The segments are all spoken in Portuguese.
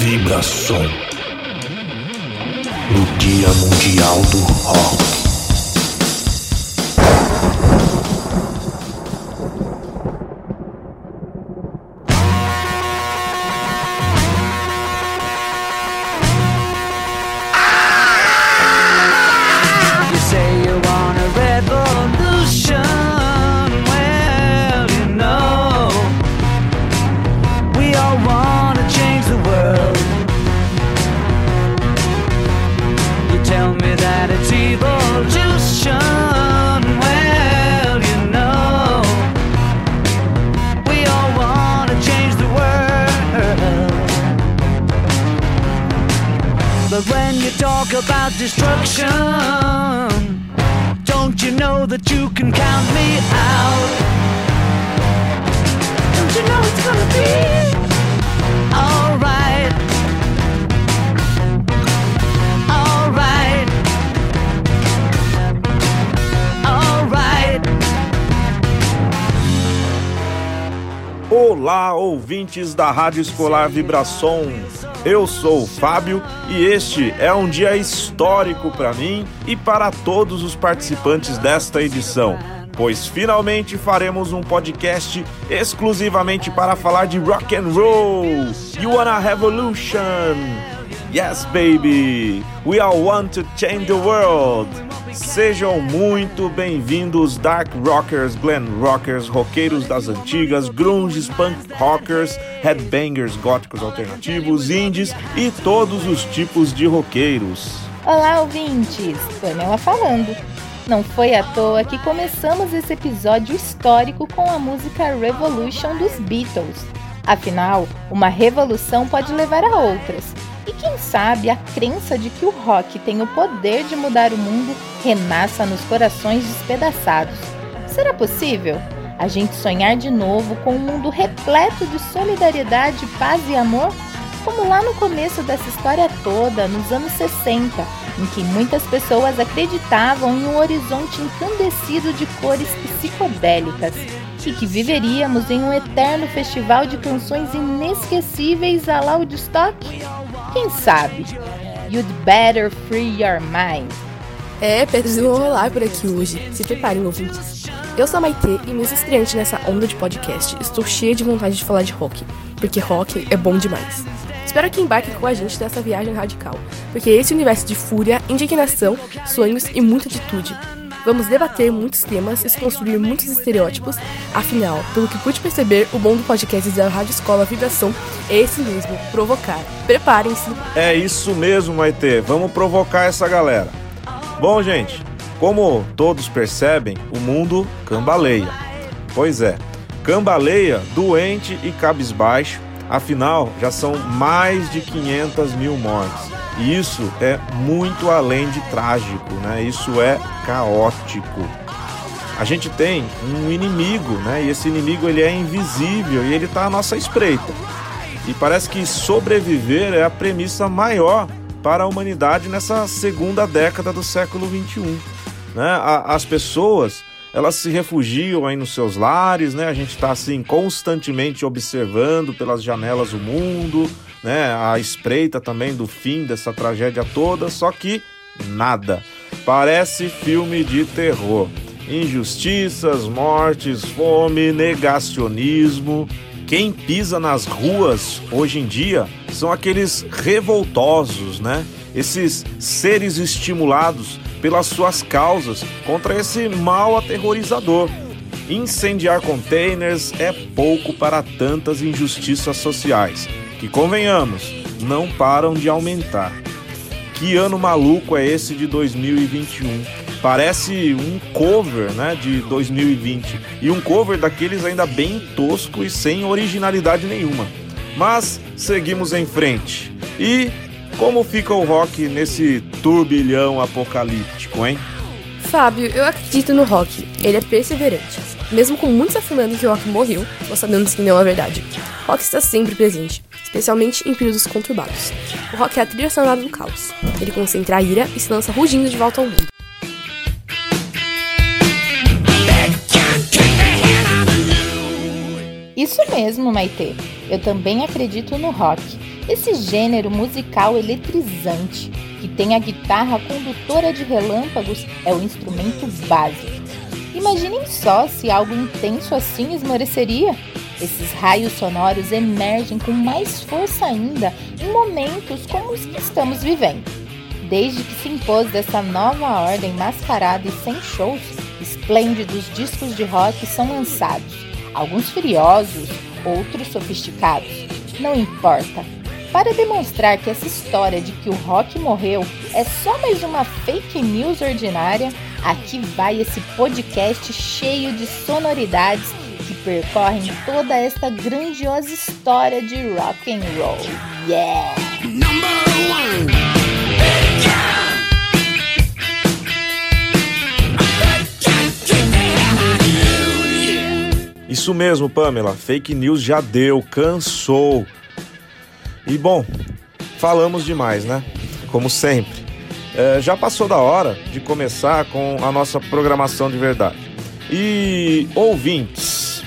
Vibração no Dia Mundial do Rock. Ouvintes da Rádio Escolar Vibração. Eu sou o Fábio e este é um dia histórico para mim e para todos os participantes desta edição, pois finalmente faremos um podcast exclusivamente para falar de rock and roll. You wanna revolution? Yes, baby. We all want to change the world. Sejam muito bem-vindos, Dark Rockers, Glam Rockers, roqueiros das antigas, grunges, punk rockers, headbangers, góticos alternativos, indies e todos os tipos de roqueiros. Olá, ouvintes! Pamela falando. Não foi à toa que começamos esse episódio histórico com a música Revolution dos Beatles. Afinal, uma revolução pode levar a outras. Quem sabe a crença de que o rock tem o poder de mudar o mundo renasça nos corações despedaçados. Será possível? A gente sonhar de novo com um mundo repleto de solidariedade, paz e amor? Como lá no começo dessa história toda, nos anos 60, em que muitas pessoas acreditavam em um horizonte encandecido de cores psicodélicas e que viveríamos em um eterno festival de canções inesquecíveis a la Woodstock? Quem sabe? You'd better free your mind. É, pedras vão rolar por aqui hoje. Se preparem, ouvintes. Eu sou a Maitê e mesmo estreante nessa onda de podcast, estou cheia de vontade de falar de rock, porque rock é bom demais. Espero que embarque com a gente nessa viagem radical, porque esse universo de fúria, indignação, sonhos e muita atitude Vamos debater muitos temas e construir muitos estereótipos. Afinal, pelo que pude perceber, o bom do podcast da Rádio Escola Vibração é esse mesmo, provocar. Preparem-se. É isso mesmo, Maite. Vamos provocar essa galera. Bom, gente, como todos percebem, o mundo cambaleia. Pois é, cambaleia, doente e cabisbaixo. Afinal, já são mais de 500 mil mortes. E isso é muito além de trágico, né? Isso é caótico. A gente tem um inimigo, né? E esse inimigo ele é invisível e ele está à nossa espreita. E parece que sobreviver é a premissa maior para a humanidade nessa segunda década do século 21. Né? As pessoas elas se refugiam aí nos seus lares, né? A gente está assim constantemente observando pelas janelas o mundo, né? A espreita também do fim dessa tragédia toda, só que nada. Parece filme de terror. Injustiças, mortes, fome, negacionismo. Quem pisa nas ruas hoje em dia são aqueles revoltosos, né? Esses seres estimulados pelas suas causas contra esse mal aterrorizador. Incendiar containers é pouco para tantas injustiças sociais que, convenhamos, não param de aumentar. Que ano maluco é esse de 2021? Parece um cover, né, de 2020 e um cover daqueles ainda bem tosco e sem originalidade nenhuma. Mas seguimos em frente. E como fica o rock nesse turbilhão apocalíptico, hein? Fábio, eu acredito no rock. Ele é perseverante. Mesmo com muitos afirmando que o rock morreu, nós sabemos que não é verdade. Rock está sempre presente especialmente em períodos conturbados. O rock é a trilha sonora do caos. Ele concentra a ira e se lança rugindo de volta ao mundo. Isso mesmo, Maite. Eu também acredito no rock. Esse gênero musical eletrizante, que tem a guitarra condutora de relâmpagos, é o instrumento básico. Imaginem só se algo intenso assim esmoreceria. Esses raios sonoros emergem com mais força ainda em momentos como os que estamos vivendo. Desde que se impôs dessa nova ordem mascarada e sem shows, esplêndidos discos de rock são lançados, alguns furiosos, outros sofisticados. Não importa. Para demonstrar que essa história de que o rock morreu é só mais uma fake news ordinária, aqui vai esse podcast cheio de sonoridades que percorrem toda esta grandiosa história de rock and roll. Yeah! Isso mesmo, Pamela. Fake news já deu, cansou. E bom, falamos demais, né? Como sempre. É, já passou da hora de começar com a nossa programação de verdade. E ouvintes,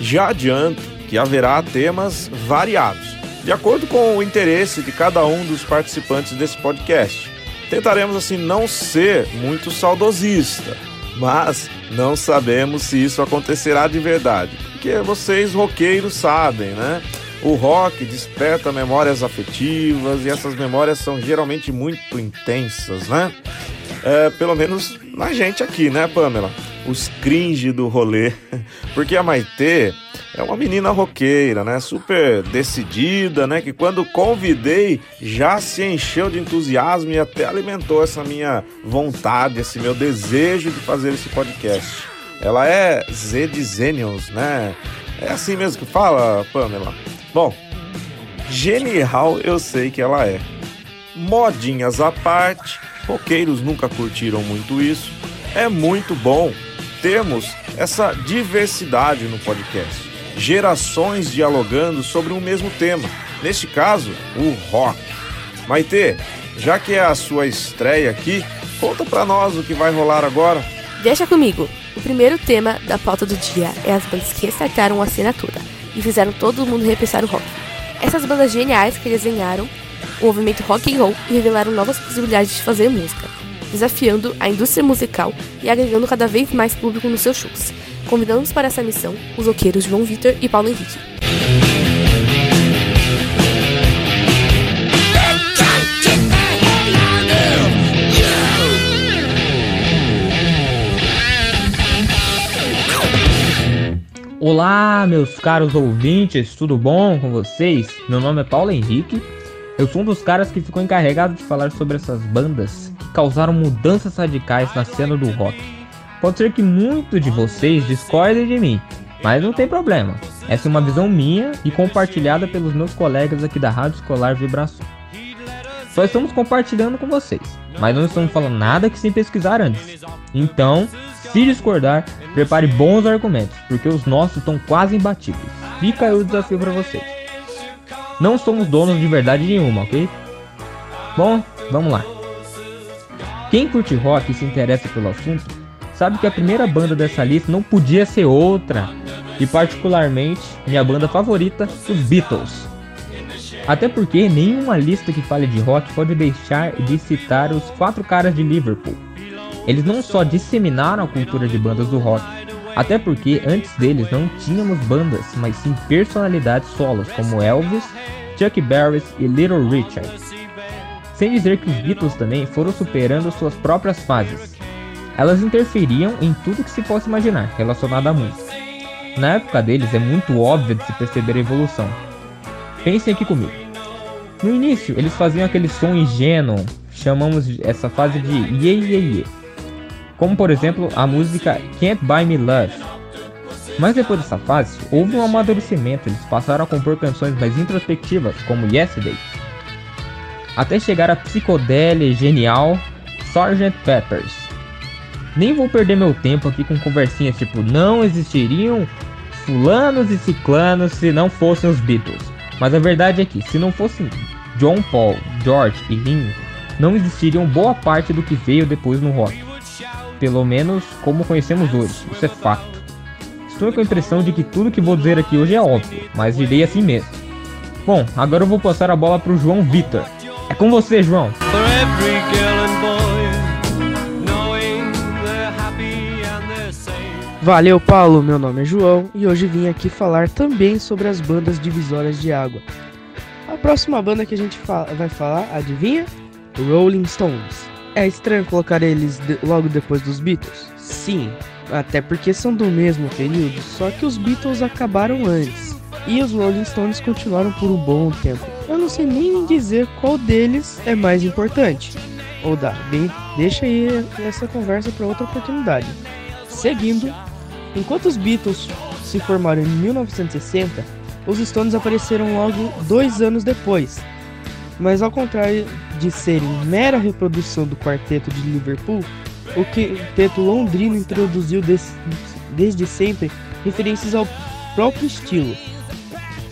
já adianto que haverá temas variados, de acordo com o interesse de cada um dos participantes desse podcast. Tentaremos assim não ser muito saudosista, mas não sabemos se isso acontecerá de verdade, porque vocês roqueiros sabem, né? O rock desperta memórias afetivas e essas memórias são geralmente muito intensas, né? É, pelo menos na gente aqui, né, Pamela? Os cringe do rolê. Porque a Maitê é uma menina roqueira, né? Super decidida, né? Que quando convidei já se encheu de entusiasmo e até alimentou essa minha vontade, esse meu desejo de fazer esse podcast. Ela é Z de Zenials, né? É assim mesmo que fala, Pamela? Bom, genial eu sei que ela é. Modinhas à parte, roqueiros nunca curtiram muito isso. É muito bom termos essa diversidade no podcast. Gerações dialogando sobre um mesmo tema. Neste caso, o rock. Maitê, já que é a sua estreia aqui, conta pra nós o que vai rolar agora. Deixa comigo. O primeiro tema da pauta do dia é as bandas que restartaram a toda e fizeram todo mundo repensar o rock. Essas bandas geniais que desenharam o movimento rock and roll e revelaram novas possibilidades de fazer música, desafiando a indústria musical e agregando cada vez mais público nos seus shows. Convidamos para essa missão os roqueiros João Vitor e Paulo Henrique. Olá, meus caros ouvintes, tudo bom com vocês? Meu nome é Paulo Henrique. Eu sou um dos caras que ficou encarregado de falar sobre essas bandas que causaram mudanças radicais na cena do rock. Pode ser que muitos de vocês discordem de mim, mas não tem problema. Essa é uma visão minha e compartilhada pelos meus colegas aqui da Rádio Escolar Vibração. Só estamos compartilhando com vocês, mas não estamos falando nada que sem pesquisar antes. Então, se discordar, prepare bons argumentos, porque os nossos estão quase imbatíveis. Fica aí o desafio para vocês. Não somos donos de verdade nenhuma, ok? Bom, vamos lá. Quem curte rock e se interessa pelo assunto, sabe que a primeira banda dessa lista não podia ser outra, e particularmente minha banda favorita, os Beatles. Até porque nenhuma lista que fale de rock pode deixar de citar os quatro caras de Liverpool eles não só disseminaram a cultura de bandas do rock, até porque antes deles não tínhamos bandas, mas sim personalidades solos como Elvis, Chuck Berry e Little Richard. Sem dizer que os Beatles também foram superando suas próprias fases. Elas interferiam em tudo que se possa imaginar relacionado à música. Na época deles é muito óbvio de se perceber a evolução. Pensem aqui comigo. No início, eles faziam aquele som ingênuo, chamamos essa fase de Ye Ye Ye como por exemplo a música Can't Buy Me Love. Mas depois dessa fase, houve um amadurecimento, eles passaram a compor canções mais introspectivas, como Yesterday, até chegar a psicodélia genial Sgt. Peppers. Nem vou perder meu tempo aqui com conversinhas tipo não existiriam fulanos e ciclanos se não fossem os Beatles. Mas a verdade é que se não fossem John Paul, George e Ringo, não existiriam boa parte do que veio depois no rock pelo menos como conhecemos hoje, isso é fato. Estou com a impressão de que tudo que vou dizer aqui hoje é óbvio, mas direi assim mesmo. Bom, agora eu vou passar a bola pro João Vitor. É com você, João. Valeu, Paulo. Meu nome é João e hoje vim aqui falar também sobre as bandas divisórias de água. A próxima banda que a gente vai falar, adivinha? Rolling Stones. É estranho colocar eles de logo depois dos Beatles? Sim, até porque são do mesmo período, só que os Beatles acabaram antes. E os Rolling Stones continuaram por um bom tempo. Eu não sei nem dizer qual deles é mais importante. Ou dá, bem, deixa aí essa conversa para outra oportunidade. Seguindo, enquanto os Beatles se formaram em 1960, os Stones apareceram logo dois anos depois. Mas ao contrário de serem mera reprodução do quarteto de Liverpool, o quinteto londrino introduziu des desde sempre referências ao próprio estilo,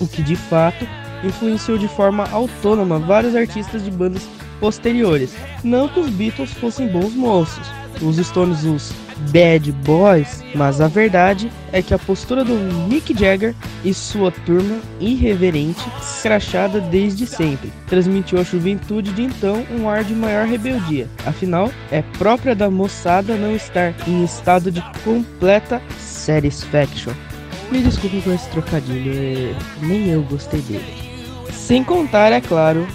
o que de fato influenciou de forma autônoma vários artistas de bandas posteriores. Não que os Beatles fossem bons moços, os Stones os bad boys, mas a verdade é que a postura do Mick Jagger e sua turma irreverente, escrachada desde sempre, transmitiu à juventude de então um ar de maior rebeldia. Afinal, é própria da moçada não estar em estado de completa satisfaction. Me desculpe com esse trocadilho, é, nem eu gostei dele. Sem contar, é claro,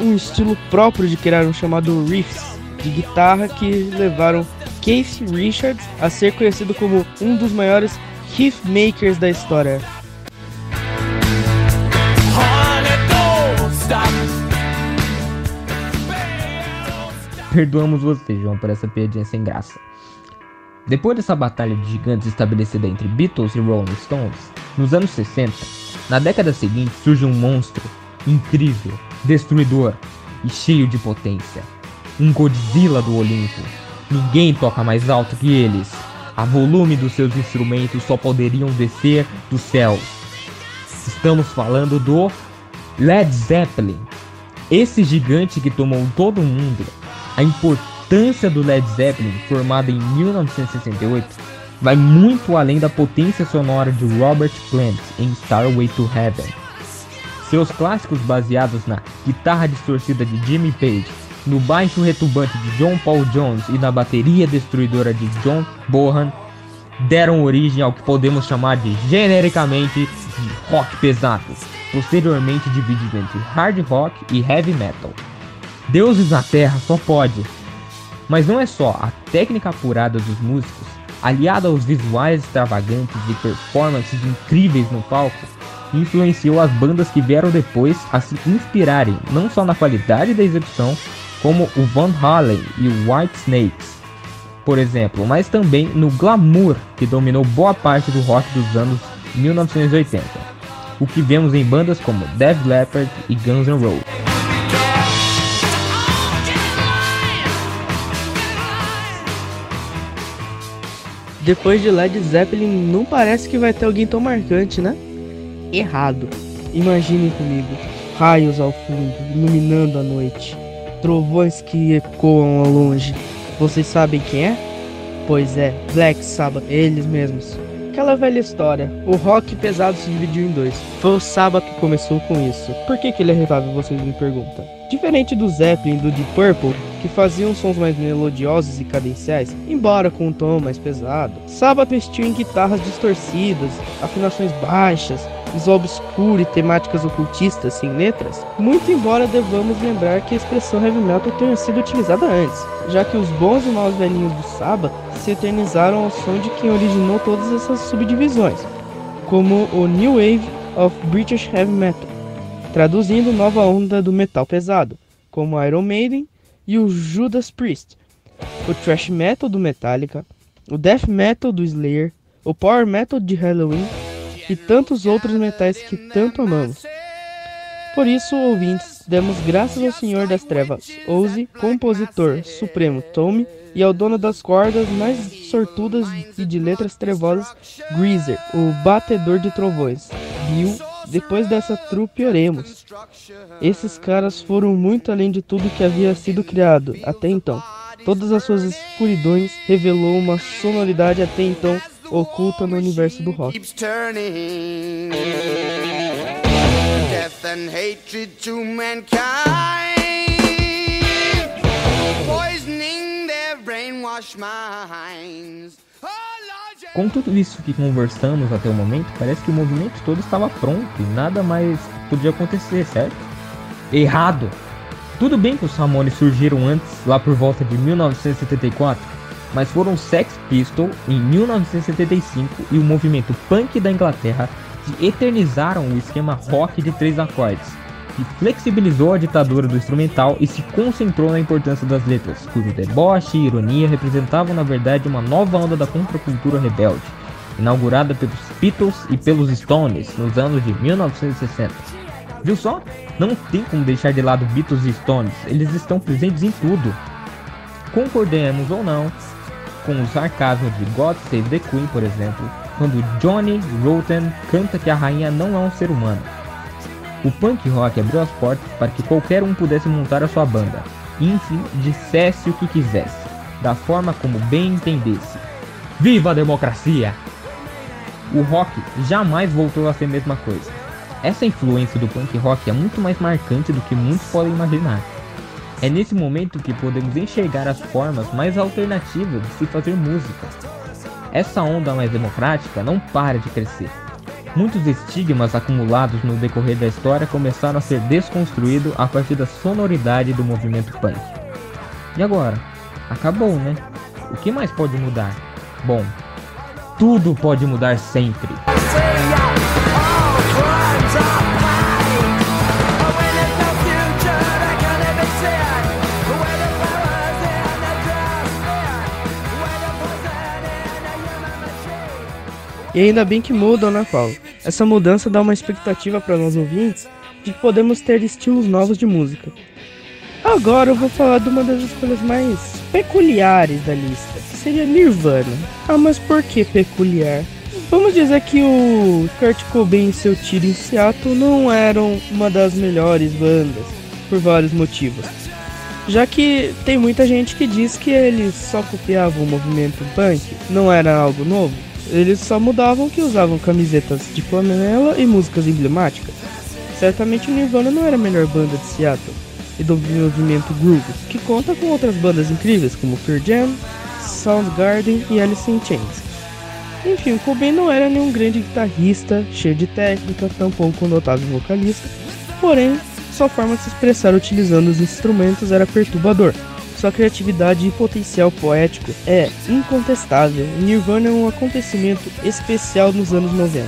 um estilo próprio de criar um chamado riffs de guitarra que levaram Keith Richards a ser conhecido como um dos maiores riff makers da história. Perdoamos você, João, por essa piadinha sem graça. Depois dessa batalha de gigantes estabelecida entre Beatles e Rolling Stones, nos anos 60, na década seguinte surge um monstro incrível, destruidor e cheio de potência. Um Godzilla do Olimpo. Ninguém toca mais alto que eles. A volume dos seus instrumentos só poderiam descer dos céus. Estamos falando do Led Zeppelin. Esse gigante que tomou todo o mundo. A importância do Led Zeppelin, formado em 1968, vai muito além da potência sonora de Robert Plant em Starway to Heaven. Seus clássicos baseados na guitarra distorcida de Jimmy Page, no baixo retumbante de John Paul Jones e na bateria destruidora de John Bohan deram origem ao que podemos chamar de genericamente de rock pesado, posteriormente dividido entre hard rock e heavy metal. Deuses na Terra só pode. Mas não é só a técnica apurada dos músicos, aliada aos visuais extravagantes e performances incríveis no palco, influenciou as bandas que vieram depois a se inspirarem não só na qualidade da execução, como o Van Halen e o White Snakes, por exemplo, mas também no glamour que dominou boa parte do rock dos anos 1980, o que vemos em bandas como Def Leppard e Guns N' Roses. Depois de Led Zeppelin, não parece que vai ter alguém tão marcante, né? Errado. Imaginem comigo, raios ao fundo, iluminando a noite trovões que ecoam ao longe. Vocês sabem quem é? Pois é, Black Sabbath, eles mesmos. Aquela velha história, o rock pesado se dividiu em dois. Foi o Sabbath que começou com isso. Por que, que ele é revável, vocês me perguntam? Diferente do Zeppelin e do Deep Purple, que faziam sons mais melodiosos e cadenciais, embora com um tom mais pesado, Sabbath investiu em guitarras distorcidas, afinações baixas, visual obscuro e temáticas ocultistas sem letras, muito embora devamos lembrar que a expressão heavy metal tenha sido utilizada antes, já que os bons e maus velhinhos do Sabbath se eternizaram ao som de quem originou todas essas subdivisões, como o New Wave of British Heavy Metal, traduzindo nova onda do metal pesado, como Iron Maiden e o Judas Priest, o thrash metal do Metallica, o death metal do Slayer, o power metal de Halloween e tantos outros metais que tanto amamos. Por isso, ouvintes, demos graças ao Senhor das Trevas, Ouse, compositor supremo Tommy, e ao dono das cordas mais sortudas e de letras trevosas, Greaser, o batedor de trovões. Bill, depois dessa trupe oremos. Esses caras foram muito além de tudo que havia sido criado até então. Todas as suas escuridões revelou uma sonoridade até então oculta no universo do rock. death and hatred to mankind, poisoning their brainwashed minds. Oh. Com tudo isso que conversamos até o momento, parece que o movimento todo estava pronto e nada mais podia acontecer, certo? Errado! Tudo bem que os Ramones surgiram antes, lá por volta de 1974, mas foram Sex Pistols em 1975 e o movimento punk da Inglaterra que eternizaram o esquema rock de três acordes, que flexibilizou a ditadura do instrumental e se concentrou na importância das letras, cujo deboche e ironia representavam na verdade uma nova onda da contracultura rebelde, inaugurada pelos Beatles e pelos Stones nos anos de 1960. Viu só? Não tem como deixar de lado Beatles e Stones, eles estão presentes em tudo. Concordemos ou não com o sarcasmo de God Save the Queen, por exemplo, quando Johnny Rotten canta que a rainha não é um ser humano. O punk rock abriu as portas para que qualquer um pudesse montar a sua banda, e enfim, dissesse o que quisesse, da forma como bem entendesse. Viva a democracia! O rock jamais voltou a ser a mesma coisa. Essa influência do punk rock é muito mais marcante do que muitos podem imaginar. É nesse momento que podemos enxergar as formas mais alternativas de se fazer música. Essa onda mais democrática não para de crescer. Muitos estigmas acumulados no decorrer da história começaram a ser desconstruídos a partir da sonoridade do movimento punk. E agora? Acabou, né? O que mais pode mudar? Bom, tudo pode mudar sempre. E ainda bem que mudam, né, Paulo? Essa mudança dá uma expectativa para nós ouvintes de que podemos ter estilos novos de música. Agora eu vou falar de uma das escolhas mais peculiares da lista, que seria Nirvana. Ah, mas por que peculiar? Vamos dizer que o Kurt Cobain e seu tiro em Seattle não eram uma das melhores bandas, por vários motivos. Já que tem muita gente que diz que eles só copiavam o movimento punk, não era algo novo. Eles só mudavam que usavam camisetas de flanela e músicas emblemáticas. Certamente o Nirvana não era a melhor banda de Seattle e do movimento groove, que conta com outras bandas incríveis como Pearl Jam, Soundgarden e Alice in Chains. Enfim, Cobain não era nenhum grande guitarrista, cheio de técnica, tampouco um notável vocalista, porém, sua forma de se expressar utilizando os instrumentos era perturbador. Sua criatividade e potencial poético é incontestável. Nirvana é um acontecimento especial nos anos 90.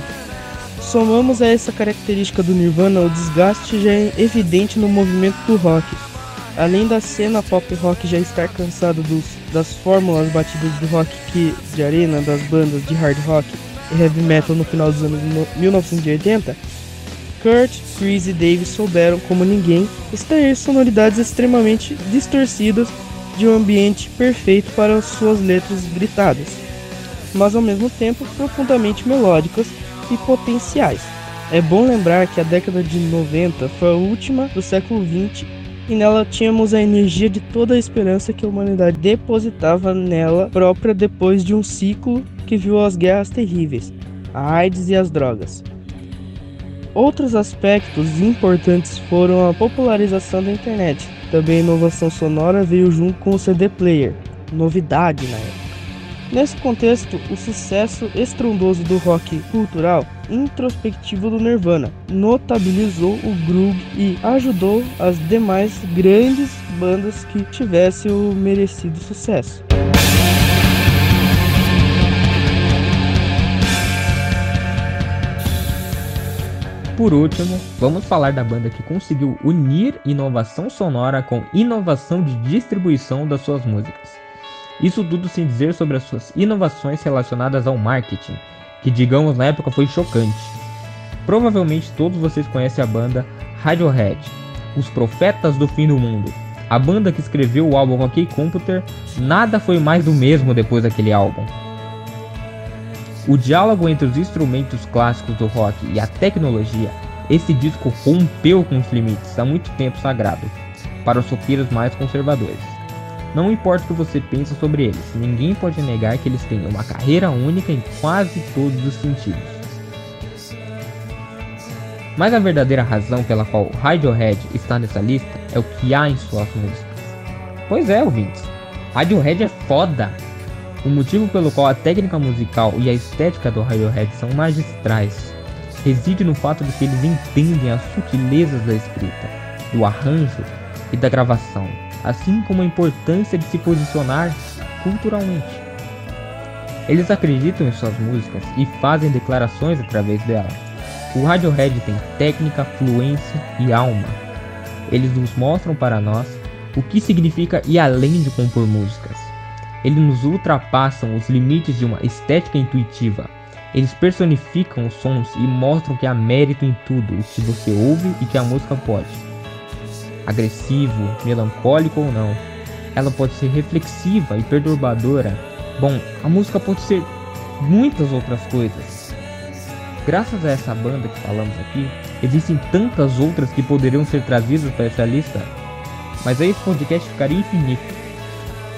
Somamos a essa característica do Nirvana o desgaste já é evidente no movimento do rock. Além da cena pop rock já estar cansado dos, das fórmulas batidas do rock que, de arena das bandas de hard rock e heavy metal no final dos anos 1980, Kurt, Chris e Dave souberam, como ninguém, extrair sonoridades extremamente distorcidas de um ambiente perfeito para suas letras gritadas, mas ao mesmo tempo profundamente melódicas e potenciais. É bom lembrar que a década de 90 foi a última do século 20 e nela tínhamos a energia de toda a esperança que a humanidade depositava nela própria depois de um ciclo que viu as guerras terríveis, a AIDS e as drogas. Outros aspectos importantes foram a popularização da internet. Também a inovação sonora veio junto com o CD player, novidade na época. Nesse contexto, o sucesso estrondoso do rock cultural introspectivo do Nirvana notabilizou o groove e ajudou as demais grandes bandas que tivessem o merecido sucesso. Por último, vamos falar da banda que conseguiu unir inovação sonora com inovação de distribuição das suas músicas. Isso tudo sem dizer sobre as suas inovações relacionadas ao marketing, que digamos na época foi chocante. Provavelmente todos vocês conhecem a banda Radiohead, os profetas do fim do mundo. A banda que escreveu o álbum OK Computer, nada foi mais do mesmo depois daquele álbum. O diálogo entre os instrumentos clássicos do rock e a tecnologia, esse disco rompeu com os limites há muito tempo sagrado para os roqueiros mais conservadores. Não importa o que você pensa sobre eles, ninguém pode negar que eles têm uma carreira única em quase todos os sentidos. Mas a verdadeira razão pela qual Radiohead está nessa lista é o que há em suas músicas. Pois é, ouvintes. Radiohead é foda. O motivo pelo qual a técnica musical e a estética do Radiohead são magistrais reside no fato de que eles entendem as sutilezas da escrita, do arranjo e da gravação, assim como a importância de se posicionar culturalmente. Eles acreditam em suas músicas e fazem declarações através delas. O Radiohead tem técnica, fluência e alma. Eles nos mostram para nós o que significa ir além de compor músicas. Eles nos ultrapassam os limites de uma estética intuitiva. Eles personificam os sons e mostram que há mérito em tudo o que você ouve e que a música pode. Agressivo, melancólico ou não, ela pode ser reflexiva e perturbadora. Bom, a música pode ser muitas outras coisas. Graças a essa banda que falamos aqui, existem tantas outras que poderiam ser trazidas para essa lista, mas aí esse podcast ficaria infinito.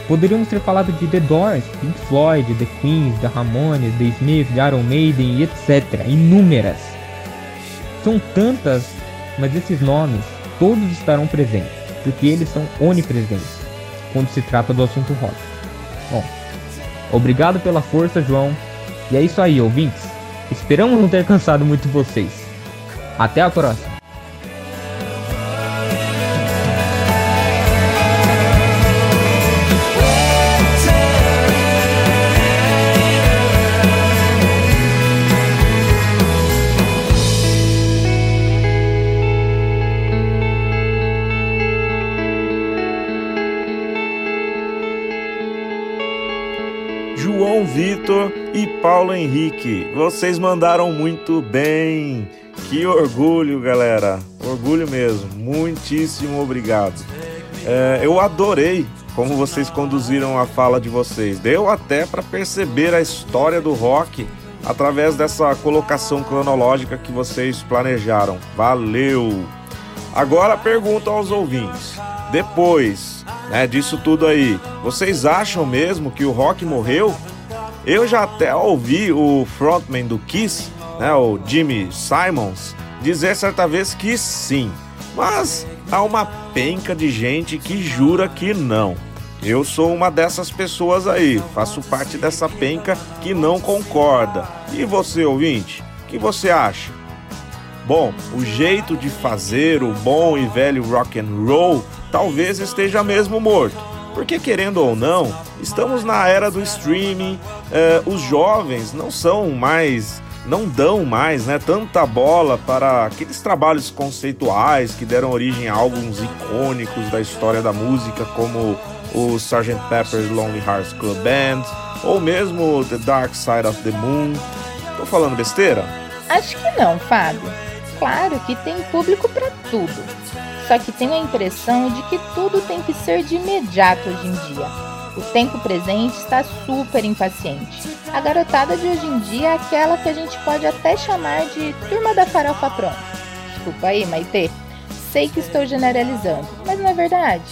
Poderíamos ter falado de The Doors, Pink Floyd, The Queens, The Ramones, The Smiths, The Iron Maiden etc. Inúmeras. São tantas, mas esses nomes todos estarão presentes, porque eles são onipresentes quando se trata do assunto rock. Bom, obrigado pela força, João. E é isso aí, ouvintes. Esperamos não ter cansado muito vocês. Até a próxima. Paulo Henrique. Vocês mandaram muito bem. Que orgulho, galera. Orgulho mesmo. Muitíssimo obrigado. É, eu adorei como vocês conduziram a fala de vocês. Deu até para perceber a história do rock através dessa colocação cronológica que vocês planejaram. Valeu! Agora pergunto aos ouvintes. Depois né, disso tudo aí, vocês acham mesmo que o rock morreu? Eu já até ouvi o frontman do Kiss, né, o Jimmy Simons, dizer certa vez que sim, mas há uma penca de gente que jura que não. Eu sou uma dessas pessoas aí, faço parte dessa penca que não concorda. E você, ouvinte, o que você acha? Bom, o jeito de fazer o bom e velho rock and roll talvez esteja mesmo morto. Porque querendo ou não, estamos na era do streaming, eh, os jovens não são mais, não dão mais né, tanta bola para aqueles trabalhos conceituais que deram origem a álbuns icônicos da história da música, como o Sgt. Pepper's Lonely Hearts Club Band, ou mesmo The Dark Side of the Moon. Tô falando besteira? Acho que não, Fábio. Claro que tem público para tudo. Só que tenho a impressão de que tudo tem que ser de imediato hoje em dia. O tempo presente está super impaciente. A garotada de hoje em dia é aquela que a gente pode até chamar de turma da farofa pronta. Desculpa aí, Maitê. Sei que estou generalizando, mas não é verdade.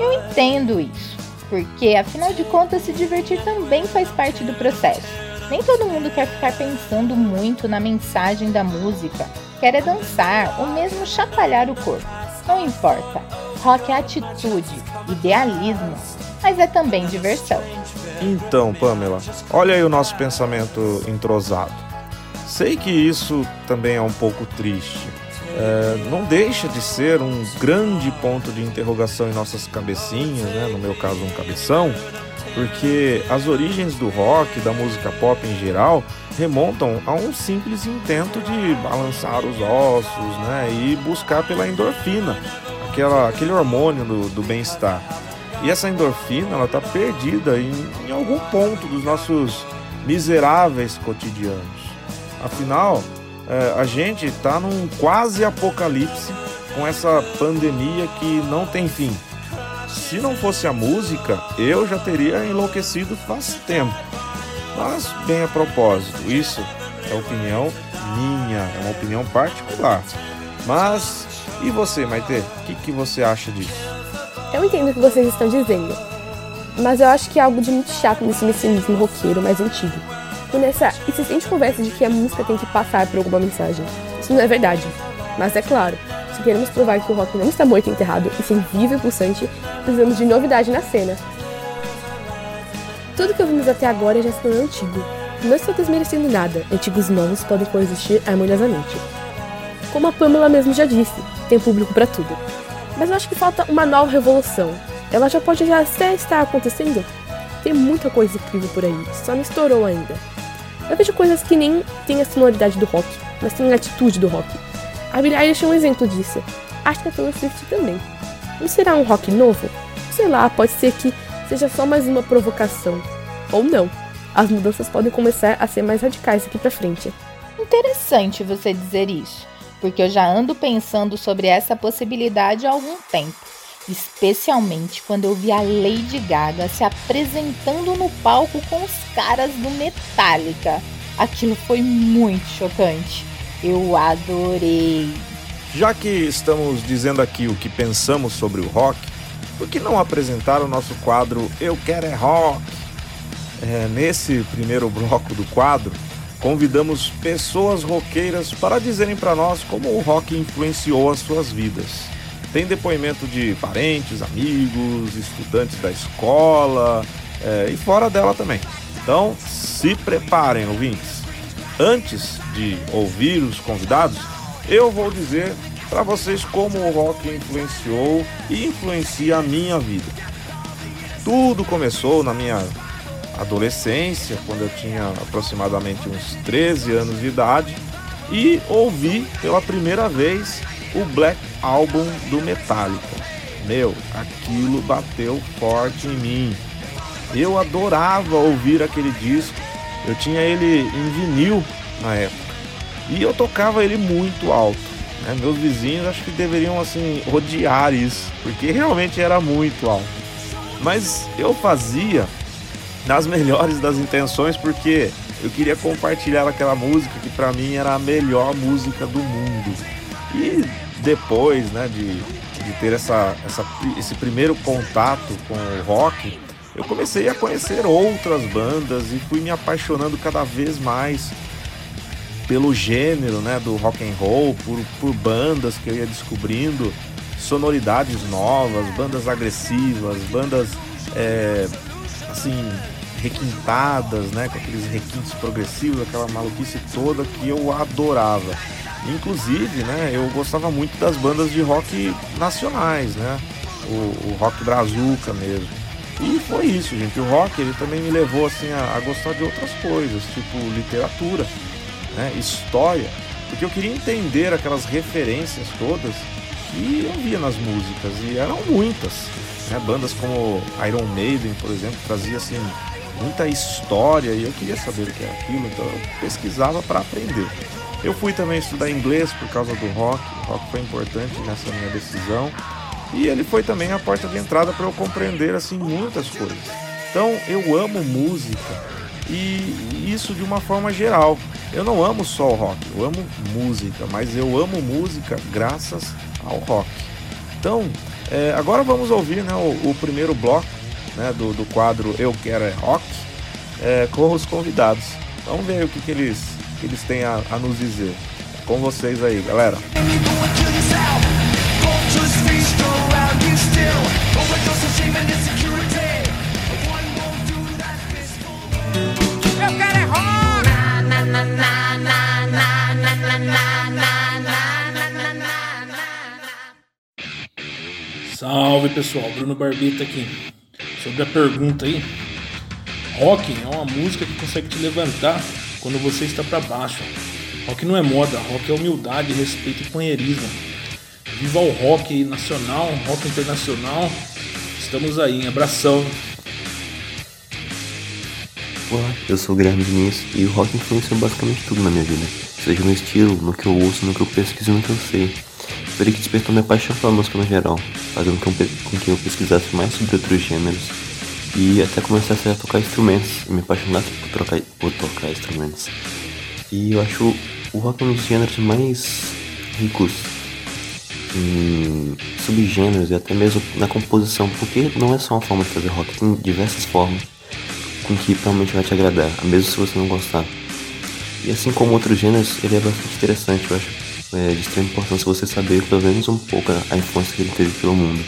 Eu entendo isso, porque afinal de contas se divertir também faz parte do processo. Nem todo mundo quer ficar pensando muito na mensagem da música, quer é dançar ou mesmo chacoalhar o corpo. Não importa, rock é atitude, idealismo, mas é também diversão. Então, Pamela, olha aí o nosso pensamento entrosado. Sei que isso também é um pouco triste. É, não deixa de ser um grande ponto de interrogação em nossas cabecinhas, né? no meu caso, um cabeção, porque as origens do rock, da música pop em geral, remontam a um simples intento de balançar os ossos né? e buscar pela endorfina, aquela, aquele hormônio do, do bem-estar. E essa endorfina está perdida em, em algum ponto dos nossos miseráveis cotidianos. Afinal, é, a gente está num quase apocalipse com essa pandemia que não tem fim. Se não fosse a música, eu já teria enlouquecido faz tempo. Mas, bem a propósito, isso é opinião minha, é uma opinião particular. Mas, e você, Maite? O que, que você acha disso? Eu entendo o que vocês estão dizendo, mas eu acho que é algo de muito chato nesse messianismo roqueiro mais antigo. E nessa insistente conversa de que a música tem que passar por alguma mensagem. Isso não é verdade. Mas é claro, se queremos provar que o rock não está morto e enterrado, e sim vivo e pulsante, precisamos de novidade na cena. Tudo que ouvimos até agora já se tornou antigo. Não estou desmerecendo nada, antigos novos podem coexistir harmoniosamente. Como a Pamela mesmo já disse, tem público para tudo. Mas eu acho que falta uma nova revolução. Ela já pode já até estar acontecendo. Tem muita coisa incrível por aí, só não estourou ainda. Eu vejo coisas que nem têm a sonoridade do rock, mas têm a atitude do rock. A Billie Eilish é um exemplo disso. Acho que a Taylor Swift também. Não será um rock novo? Sei lá, pode ser que seja só mais uma provocação. Ou não. As mudanças podem começar a ser mais radicais aqui pra frente. Interessante você dizer isso, porque eu já ando pensando sobre essa possibilidade há algum tempo. Especialmente quando eu vi a Lady Gaga se apresentando no palco com os caras do Metallica. Aquilo foi muito chocante. Eu adorei. Já que estamos dizendo aqui o que pensamos sobre o rock, por que não apresentar o nosso quadro Eu Quero é Rock? É, nesse primeiro bloco do quadro, convidamos pessoas roqueiras para dizerem para nós como o rock influenciou as suas vidas. Tem depoimento de parentes, amigos, estudantes da escola é, e fora dela também. Então, se preparem, ouvintes. Antes de ouvir os convidados, eu vou dizer para vocês como o rock influenciou e influencia a minha vida. Tudo começou na minha adolescência, quando eu tinha aproximadamente uns 13 anos de idade, e ouvi pela primeira vez o Black Album do Metallica. Meu, aquilo bateu forte em mim. Eu adorava ouvir aquele disco. Eu tinha ele em vinil na época. E eu tocava ele muito alto. Né? Meus vizinhos acho que deveriam assim odiar isso, porque realmente era muito alto. Mas eu fazia nas melhores das intenções, porque eu queria compartilhar aquela música que para mim era a melhor música do mundo. E depois, né, de, de ter essa, essa, esse primeiro contato com o rock, eu comecei a conhecer outras bandas e fui me apaixonando cada vez mais pelo gênero, né, do rock and roll, por, por bandas que eu ia descobrindo, sonoridades novas, bandas agressivas, bandas é, assim requintadas, né, com aqueles requintes progressivos, aquela maluquice toda que eu adorava. Inclusive, né, eu gostava muito das bandas de rock nacionais, né, o, o rock brazuca mesmo. E foi isso, gente. O rock ele também me levou assim a, a gostar de outras coisas, tipo literatura, né, história, porque eu queria entender aquelas referências todas que eu via nas músicas e eram muitas. Né? Bandas como Iron Maiden, por exemplo, trazia assim muita história e eu queria saber o que era aquilo, então eu pesquisava para aprender. Eu fui também estudar inglês por causa do rock, o rock foi importante nessa minha decisão e ele foi também a porta de entrada para eu compreender assim muitas coisas. Então eu amo música e isso de uma forma geral. Eu não amo só o rock, eu amo música, mas eu amo música graças ao rock. Então, é, agora vamos ouvir né, o, o primeiro bloco né, do, do quadro Eu Quero é Rock é, com os convidados. Vamos ver o que, que, eles, que eles têm a, a nos dizer. Com vocês aí, galera. Eu Salve pessoal, Bruno Barbita aqui. Sobre a pergunta aí, rock é uma música que consegue te levantar quando você está para baixo. Rock não é moda, rock é humildade, respeito e companheirismo. Viva o rock nacional, rock internacional. Estamos aí, abração. Olá, eu sou o Guilherme Diniz e o rock influenciou basicamente tudo na minha vida. Seja no estilo, no que eu ouço, no que eu pesquiso no que eu sei. Foi que despertou minha paixão pela música no geral, fazendo com, com que eu pesquisasse mais sobre outros gêneros e até começasse a tocar instrumentos e me apaixonasse por, trocar, por tocar instrumentos. E eu acho o rock um dos gêneros mais ricos em subgêneros e até mesmo na composição, porque não é só uma forma de fazer rock, tem diversas formas com que realmente vai te agradar, mesmo se você não gostar. E assim como outros gêneros, ele é bastante interessante, eu acho é de extrema importância você saber pelo menos um pouco a infância que ele teve pelo mundo.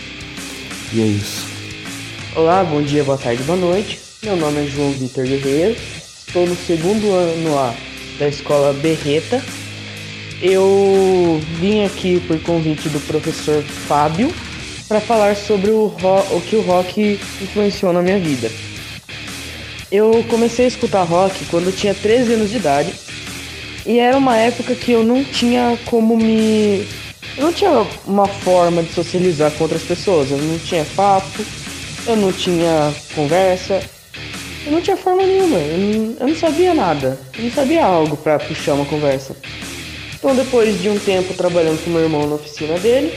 E é isso. Olá, bom dia, boa tarde, boa noite. Meu nome é João Vitor Guerreiro, estou no segundo ano A da escola Berreta. Eu vim aqui por convite do professor Fábio para falar sobre o, rock, o que o rock influenciou na minha vida. Eu comecei a escutar rock quando eu tinha 13 anos de idade e era uma época que eu não tinha como me. Eu não tinha uma forma de socializar com outras pessoas, eu não tinha papo, eu não tinha conversa, eu não tinha forma nenhuma, eu não, eu não sabia nada, eu não sabia algo para puxar uma conversa. Então, depois de um tempo trabalhando com meu irmão na oficina dele,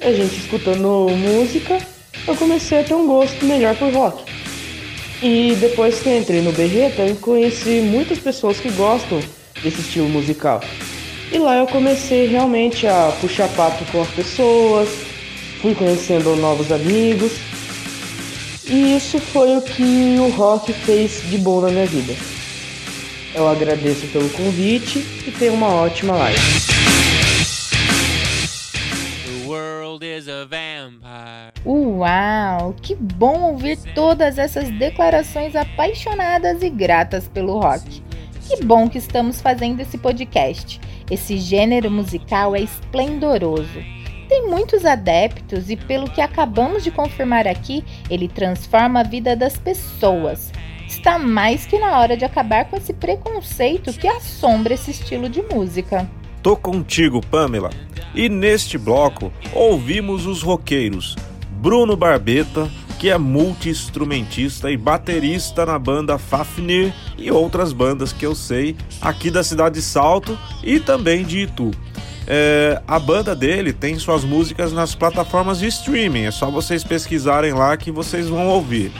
a gente escutando música, eu comecei a ter um gosto melhor por rock. E depois que eu entrei no Berreta, eu conheci muitas pessoas que gostam desse estilo musical. E lá eu comecei realmente a puxar papo com as pessoas, fui conhecendo novos amigos e isso foi o que o rock fez de bom na minha vida. Eu agradeço pelo convite e tenha uma ótima live. Uau, que bom ouvir todas essas declarações apaixonadas e gratas pelo rock. Que bom que estamos fazendo esse podcast. Esse gênero musical é esplendoroso tem muitos adeptos e, pelo que acabamos de confirmar aqui, ele transforma a vida das pessoas. Está mais que na hora de acabar com esse preconceito que assombra esse estilo de música. Tô contigo, Pamela. E neste bloco ouvimos os roqueiros Bruno Barbeta, que é multi-instrumentista e baterista na banda Fafnir e outras bandas que eu sei aqui da cidade de Salto e também de Itu. É, a banda dele tem suas músicas nas plataformas de streaming, é só vocês pesquisarem lá que vocês vão ouvir.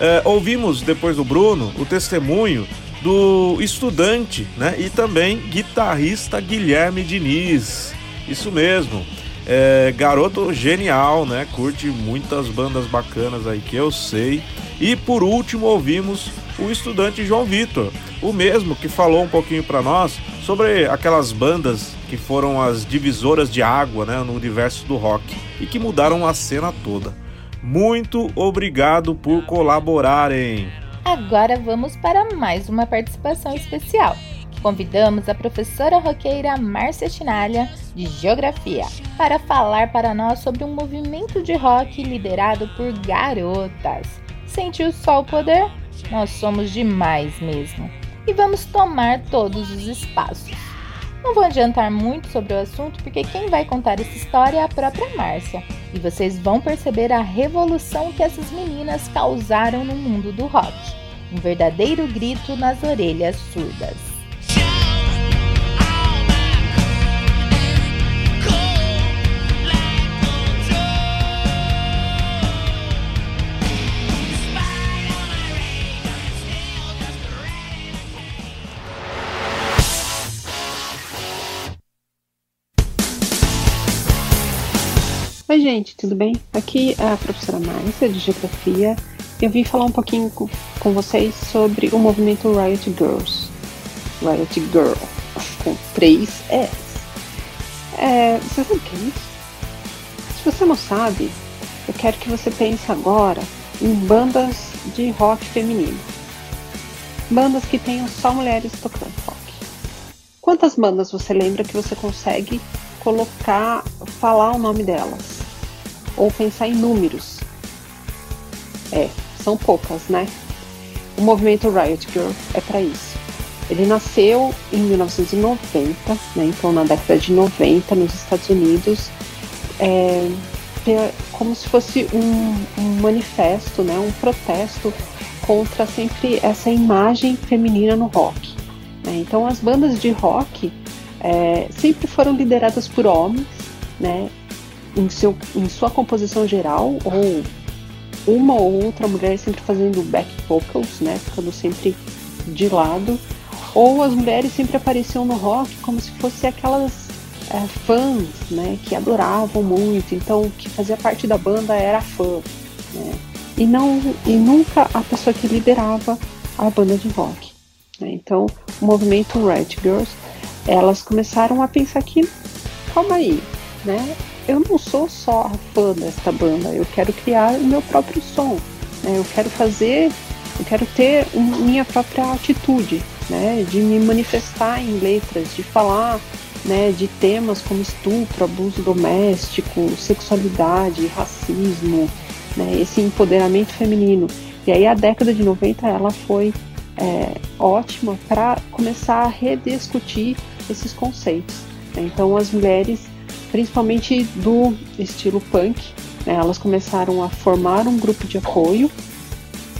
É, ouvimos depois do Bruno o testemunho do estudante né, e também guitarrista Guilherme Diniz. Isso mesmo. É, garoto genial, né? Curte muitas bandas bacanas aí que eu sei. E por último ouvimos o estudante João Vitor, o mesmo que falou um pouquinho para nós sobre aquelas bandas que foram as divisoras de água né, no universo do rock e que mudaram a cena toda. Muito obrigado por colaborarem. Agora vamos para mais uma participação especial. Convidamos a professora roqueira Márcia Chinalha, de Geografia, para falar para nós sobre um movimento de rock liderado por garotas. Sentiu só o poder? Nós somos demais mesmo. E vamos tomar todos os espaços. Não vou adiantar muito sobre o assunto porque quem vai contar essa história é a própria Márcia. E vocês vão perceber a revolução que essas meninas causaram no mundo do rock. Um verdadeiro grito nas orelhas surdas. Oi, gente, tudo bem? Aqui é a professora Márcia, de Geografia. Eu vim falar um pouquinho com, vocês sobre o movimento Riot Girls. Riot Girl, com três S. É, você sabe o que é isso? Se você não sabe, eu quero que você pense agora em bandas de rock feminino. Bandas que tenham só mulheres tocando rock. Quantas bandas você lembra que você consegue colocar, falar o nome delas? Ou pensar em números. É, são poucas, né? O movimento Riot Girl é para isso. Ele nasceu em 1990, né, então na década de 90 nos Estados Unidos, é, como se fosse um, um manifesto, né, um protesto contra sempre essa imagem feminina no rock. Né? Então as bandas de rock é, sempre foram lideradas por homens, né? Em, seu, em sua composição geral, ou uma ou outra mulher sempre fazendo back vocals, né, ficando sempre de lado, ou as mulheres sempre apareciam no rock como se fossem aquelas é, fãs, né, que adoravam muito, então que fazia parte da banda era fã, né, e não e nunca a pessoa que liderava a banda de rock. Né, então, o movimento Red Girls, elas começaram a pensar que calma aí, né? Eu não sou só fã desta banda, eu quero criar o meu próprio som, né? Eu quero fazer, eu quero ter um, minha própria atitude, né? De me manifestar em letras, de falar né, de temas como estupro, abuso doméstico, sexualidade, racismo, né, esse empoderamento feminino. E aí a década de 90 ela foi é, ótima para começar a rediscutir esses conceitos. Né? Então as mulheres, principalmente do estilo punk, né, elas começaram a formar um grupo de apoio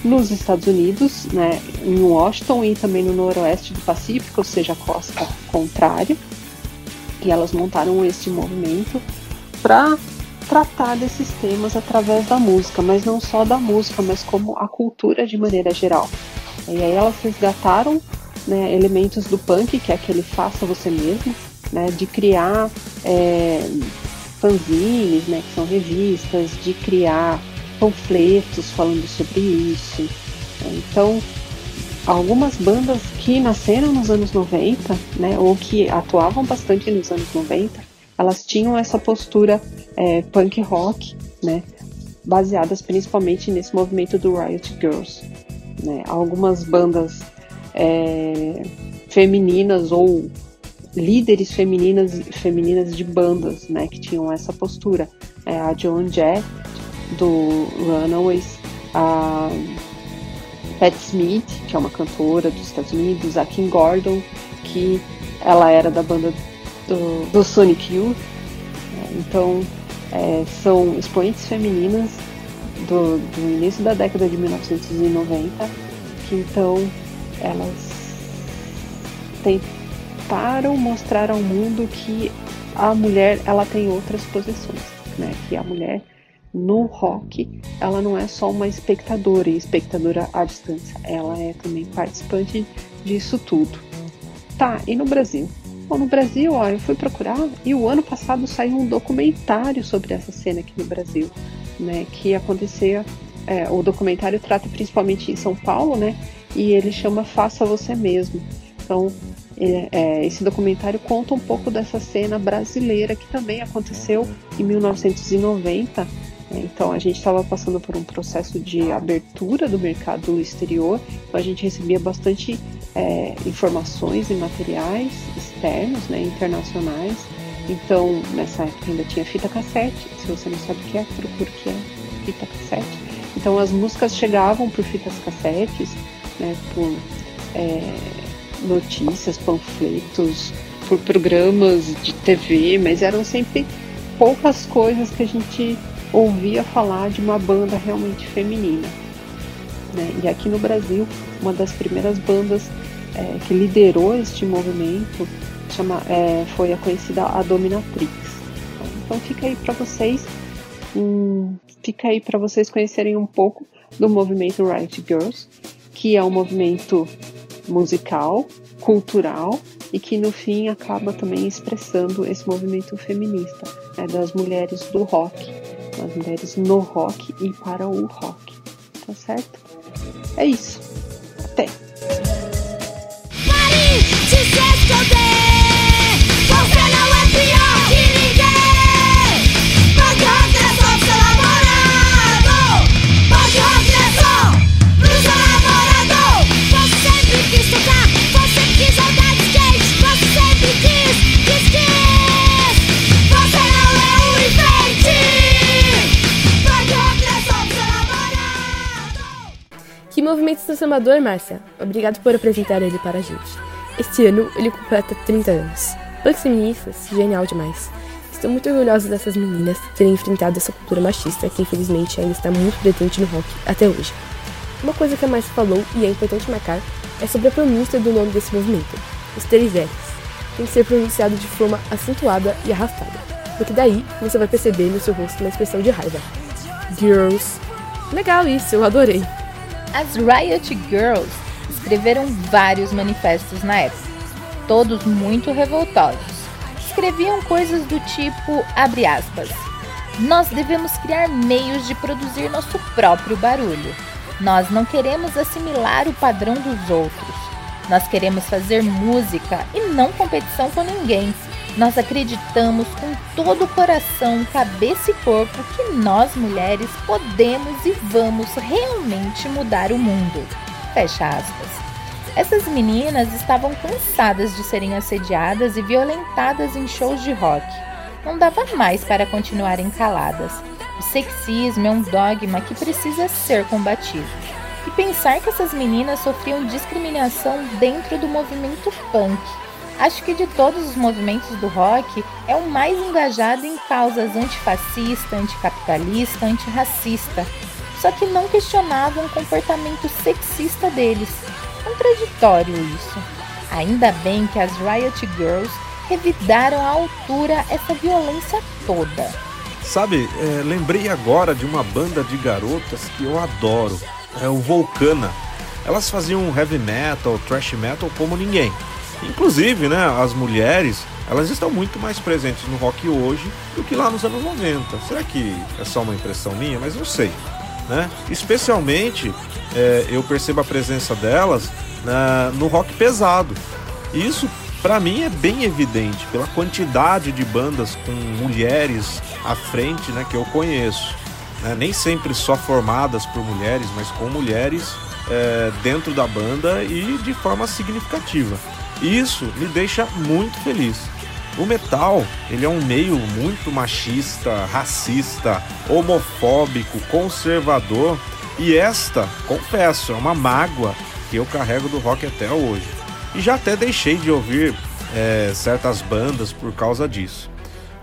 nos Estados Unidos, né, em Washington e também no noroeste do Pacífico, ou seja, a costa contrária. E elas montaram este movimento para tratar desses temas através da música, mas não só da música, mas como a cultura de maneira geral. E aí elas resgataram né, elementos do punk, que é aquele faça você mesmo, né, de criar é, fanzines, né, que são revistas, de criar panfletos falando sobre isso. Então, algumas bandas que nasceram nos anos 90, né, ou que atuavam bastante nos anos 90, elas tinham essa postura é, punk rock, né, baseadas principalmente nesse movimento do Riot Girls né? Algumas bandas é, femininas ou líderes femininas, femininas de bandas, né, que tinham essa postura. É, a Joan Jett do Runaways, a Pat Smith, que é uma cantora dos Estados Unidos, a Kim Gordon, que ela era da banda do, do Sonic Youth. Então, é, são expoentes femininas do, do início da década de 1990, que então elas tentaram mostrar ao mundo que a mulher ela tem outras posições, né? Que a mulher no rock ela não é só uma espectadora e espectadora à distância, ela é também participante disso tudo. Tá, e no Brasil? Bom, no Brasil, ó, eu fui procurar e o ano passado saiu um documentário sobre essa cena aqui no Brasil né, que acontecia. É, o documentário trata principalmente em São Paulo, né? E ele chama Faça Você Mesmo. Então, esse documentário conta um pouco dessa cena brasileira que também aconteceu em 1990. Né? Então, a gente estava passando por um processo de abertura do mercado exterior, então a gente recebia bastante é, informações e materiais externos, né, internacionais, então, nessa época ainda tinha fita cassete. Se você não sabe o que é, procure o que é fita cassete. Então, as músicas chegavam por fitas cassetes, né, por é, notícias, panfletos, por programas de TV, mas eram sempre poucas coisas que a gente ouvia falar de uma banda realmente feminina. Né? E aqui no Brasil, uma das primeiras bandas é, que liderou este movimento chama, é, foi a conhecida a Dominatrix. Então fica aí para vocês, hum, fica aí para vocês conhecerem um pouco do movimento Riot Girls, que é um movimento musical, cultural e que no fim acaba também expressando esse movimento feminista né, das mulheres do rock, das mulheres no rock e para o rock, tá certo? É isso. Até. Movimento transformador, Márcia. Obrigado por apresentar ele para a gente. Este ano ele completa 30 anos. Punks feministas, genial demais. Estou muito orgulhosa dessas meninas terem enfrentado essa cultura machista que infelizmente ainda está muito presente no rock até hoje. Uma coisa que a Márcia falou e é importante marcar é sobre a pronúncia do nome desse movimento, os três L's. Tem que ser pronunciado de forma acentuada e arrastada, porque daí você vai perceber no seu rosto uma expressão de raiva. Girls. Legal isso, eu adorei. As Riot Girls escreveram vários manifestos na época, todos muito revoltosos. Escreviam coisas do tipo, abre aspas, nós devemos criar meios de produzir nosso próprio barulho. Nós não queremos assimilar o padrão dos outros. Nós queremos fazer música e não competição com ninguém. Nós acreditamos com todo o coração, cabeça e corpo que nós mulheres podemos e vamos realmente mudar o mundo. Fecha aspas. Essas meninas estavam cansadas de serem assediadas e violentadas em shows de rock. Não dava mais para continuarem caladas. O sexismo é um dogma que precisa ser combatido. E pensar que essas meninas sofriam discriminação dentro do movimento punk. Acho que de todos os movimentos do rock é o mais engajado em causas antifascista, anticapitalista, antirracista. Só que não questionavam o comportamento sexista deles. Contraditório isso. Ainda bem que as Riot Girls revidaram à altura essa violência toda. Sabe, é, lembrei agora de uma banda de garotas que eu adoro, é o Volcana. Elas faziam heavy metal, thrash metal como ninguém. Inclusive, né, as mulheres, elas estão muito mais presentes no rock hoje do que lá nos anos 90. Será que é só uma impressão minha? Mas não sei. Né? Especialmente é, eu percebo a presença delas na, no rock pesado. Isso para mim é bem evidente pela quantidade de bandas com mulheres à frente né, que eu conheço. Né? Nem sempre só formadas por mulheres, mas com mulheres é, dentro da banda e de forma significativa. Isso me deixa muito feliz. O metal, ele é um meio muito machista, racista, homofóbico, conservador, e esta, confesso, é uma mágoa que eu carrego do rock até hoje. E já até deixei de ouvir é, certas bandas por causa disso.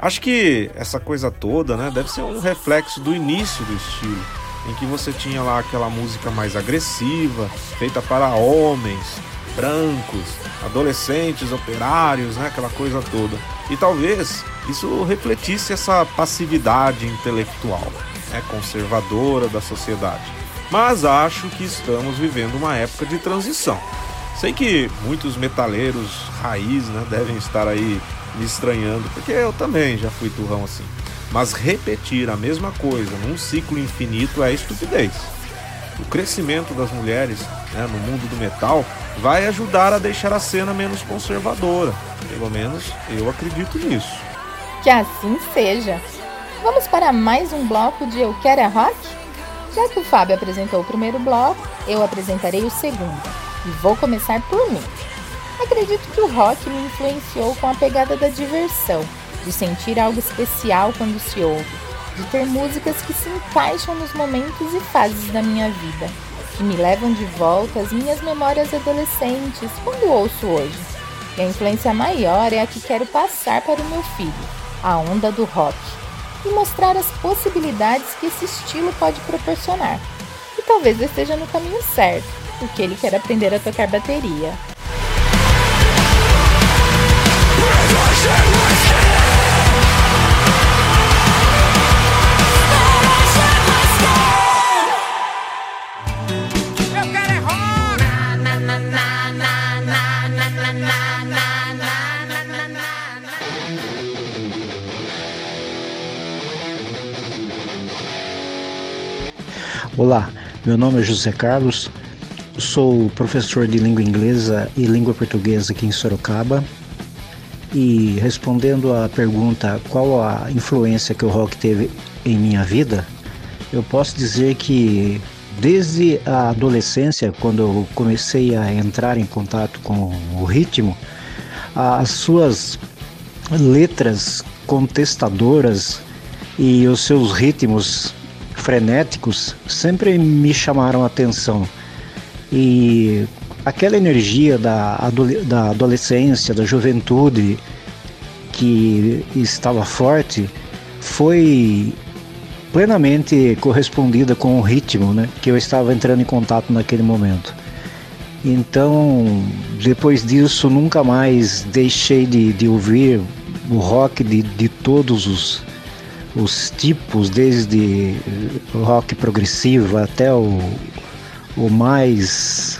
Acho que essa coisa toda, né, deve ser um reflexo do início do estilo, em que você tinha lá aquela música mais agressiva, feita para homens, brancos, adolescentes, operários, né, aquela coisa toda. E talvez isso refletisse essa passividade intelectual, né, conservadora da sociedade. Mas acho que estamos vivendo uma época de transição. Sei que muitos metaleiros raiz né, devem estar aí me estranhando, porque eu também já fui turrão assim. Mas repetir a mesma coisa num ciclo infinito é estupidez. O crescimento das mulheres né, no mundo do metal vai ajudar a deixar a cena menos conservadora. Pelo menos eu acredito nisso. Que assim seja. Vamos para mais um bloco de Eu Quero é Rock? Já que o Fábio apresentou o primeiro bloco, eu apresentarei o segundo. E vou começar por mim. Acredito que o rock me influenciou com a pegada da diversão, de sentir algo especial quando se ouve, de ter músicas que se encaixam nos momentos e fases da minha vida, que me levam de volta às minhas memórias adolescentes quando ouço hoje. E a influência maior é a que quero passar para o meu filho, a onda do rock, e mostrar as possibilidades que esse estilo pode proporcionar. E talvez eu esteja no caminho certo, porque ele quer aprender a tocar bateria. Olá, meu nome é José Carlos, sou professor de língua inglesa e língua portuguesa aqui em Sorocaba. E respondendo à pergunta qual a influência que o rock teve em minha vida, eu posso dizer que desde a adolescência, quando eu comecei a entrar em contato com o ritmo, as suas letras contestadoras e os seus ritmos frenéticos sempre me chamaram a atenção. E aquela energia da, da adolescência, da juventude que estava forte, foi plenamente correspondida com o ritmo né, que eu estava entrando em contato naquele momento. Então, depois disso, nunca mais deixei de, de ouvir o rock de, de todos os, os tipos, desde rock progressivo até o, o mais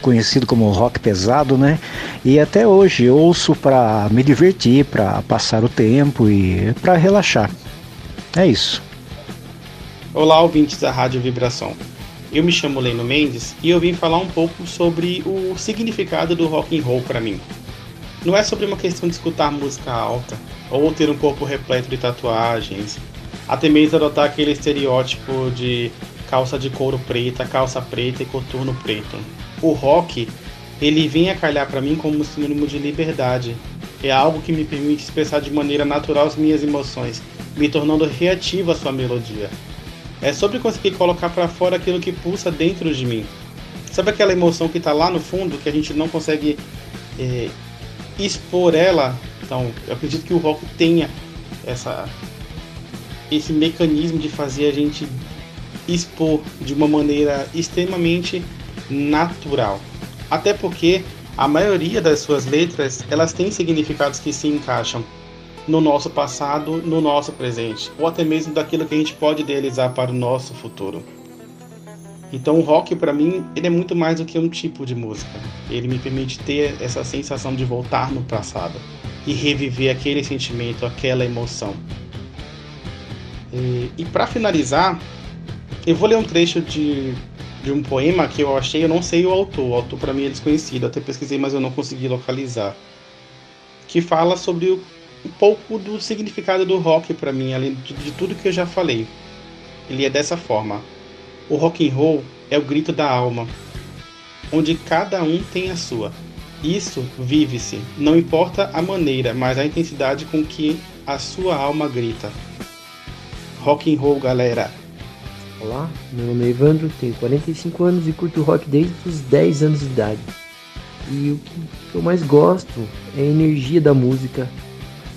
conhecido como rock pesado, né? E até hoje ouço para me divertir, para passar o tempo e para relaxar. É isso. Olá, ouvintes da Rádio Vibração. Eu me chamo Leno Mendes e eu vim falar um pouco sobre o significado do rock and roll para mim. Não é sobre uma questão de escutar música alta ou ter um corpo repleto de tatuagens, até mesmo adotar aquele estereótipo de calça de couro preta, calça preta e coturno preto. O rock, ele vem a calhar para mim como um sinônimo de liberdade. É algo que me permite expressar de maneira natural as minhas emoções, me tornando reativa a sua melodia. É sobre conseguir colocar para fora aquilo que pulsa dentro de mim. Sabe aquela emoção que está lá no fundo que a gente não consegue é, expor ela? Então, eu acredito que o rock tenha essa esse mecanismo de fazer a gente expor de uma maneira extremamente natural. Até porque a maioria das suas letras, elas têm significados que se encaixam no nosso passado, no nosso presente, ou até mesmo daquilo que a gente pode idealizar para o nosso futuro. Então o rock para mim, ele é muito mais do que um tipo de música. Ele me permite ter essa sensação de voltar no passado e reviver aquele sentimento, aquela emoção. E, e para finalizar, eu vou ler um trecho de, de um poema que eu achei, eu não sei o autor, o autor para mim é desconhecido, até pesquisei, mas eu não consegui localizar. Que fala sobre o, um pouco do significado do rock para mim, além de, de tudo que eu já falei. Ele é dessa forma: O rock and roll é o grito da alma, onde cada um tem a sua. Isso vive-se, não importa a maneira, mas a intensidade com que a sua alma grita. Rock and roll, galera. Olá, meu nome é Evandro, tenho 45 anos e curto rock desde os 10 anos de idade. E o que eu mais gosto é a energia da música,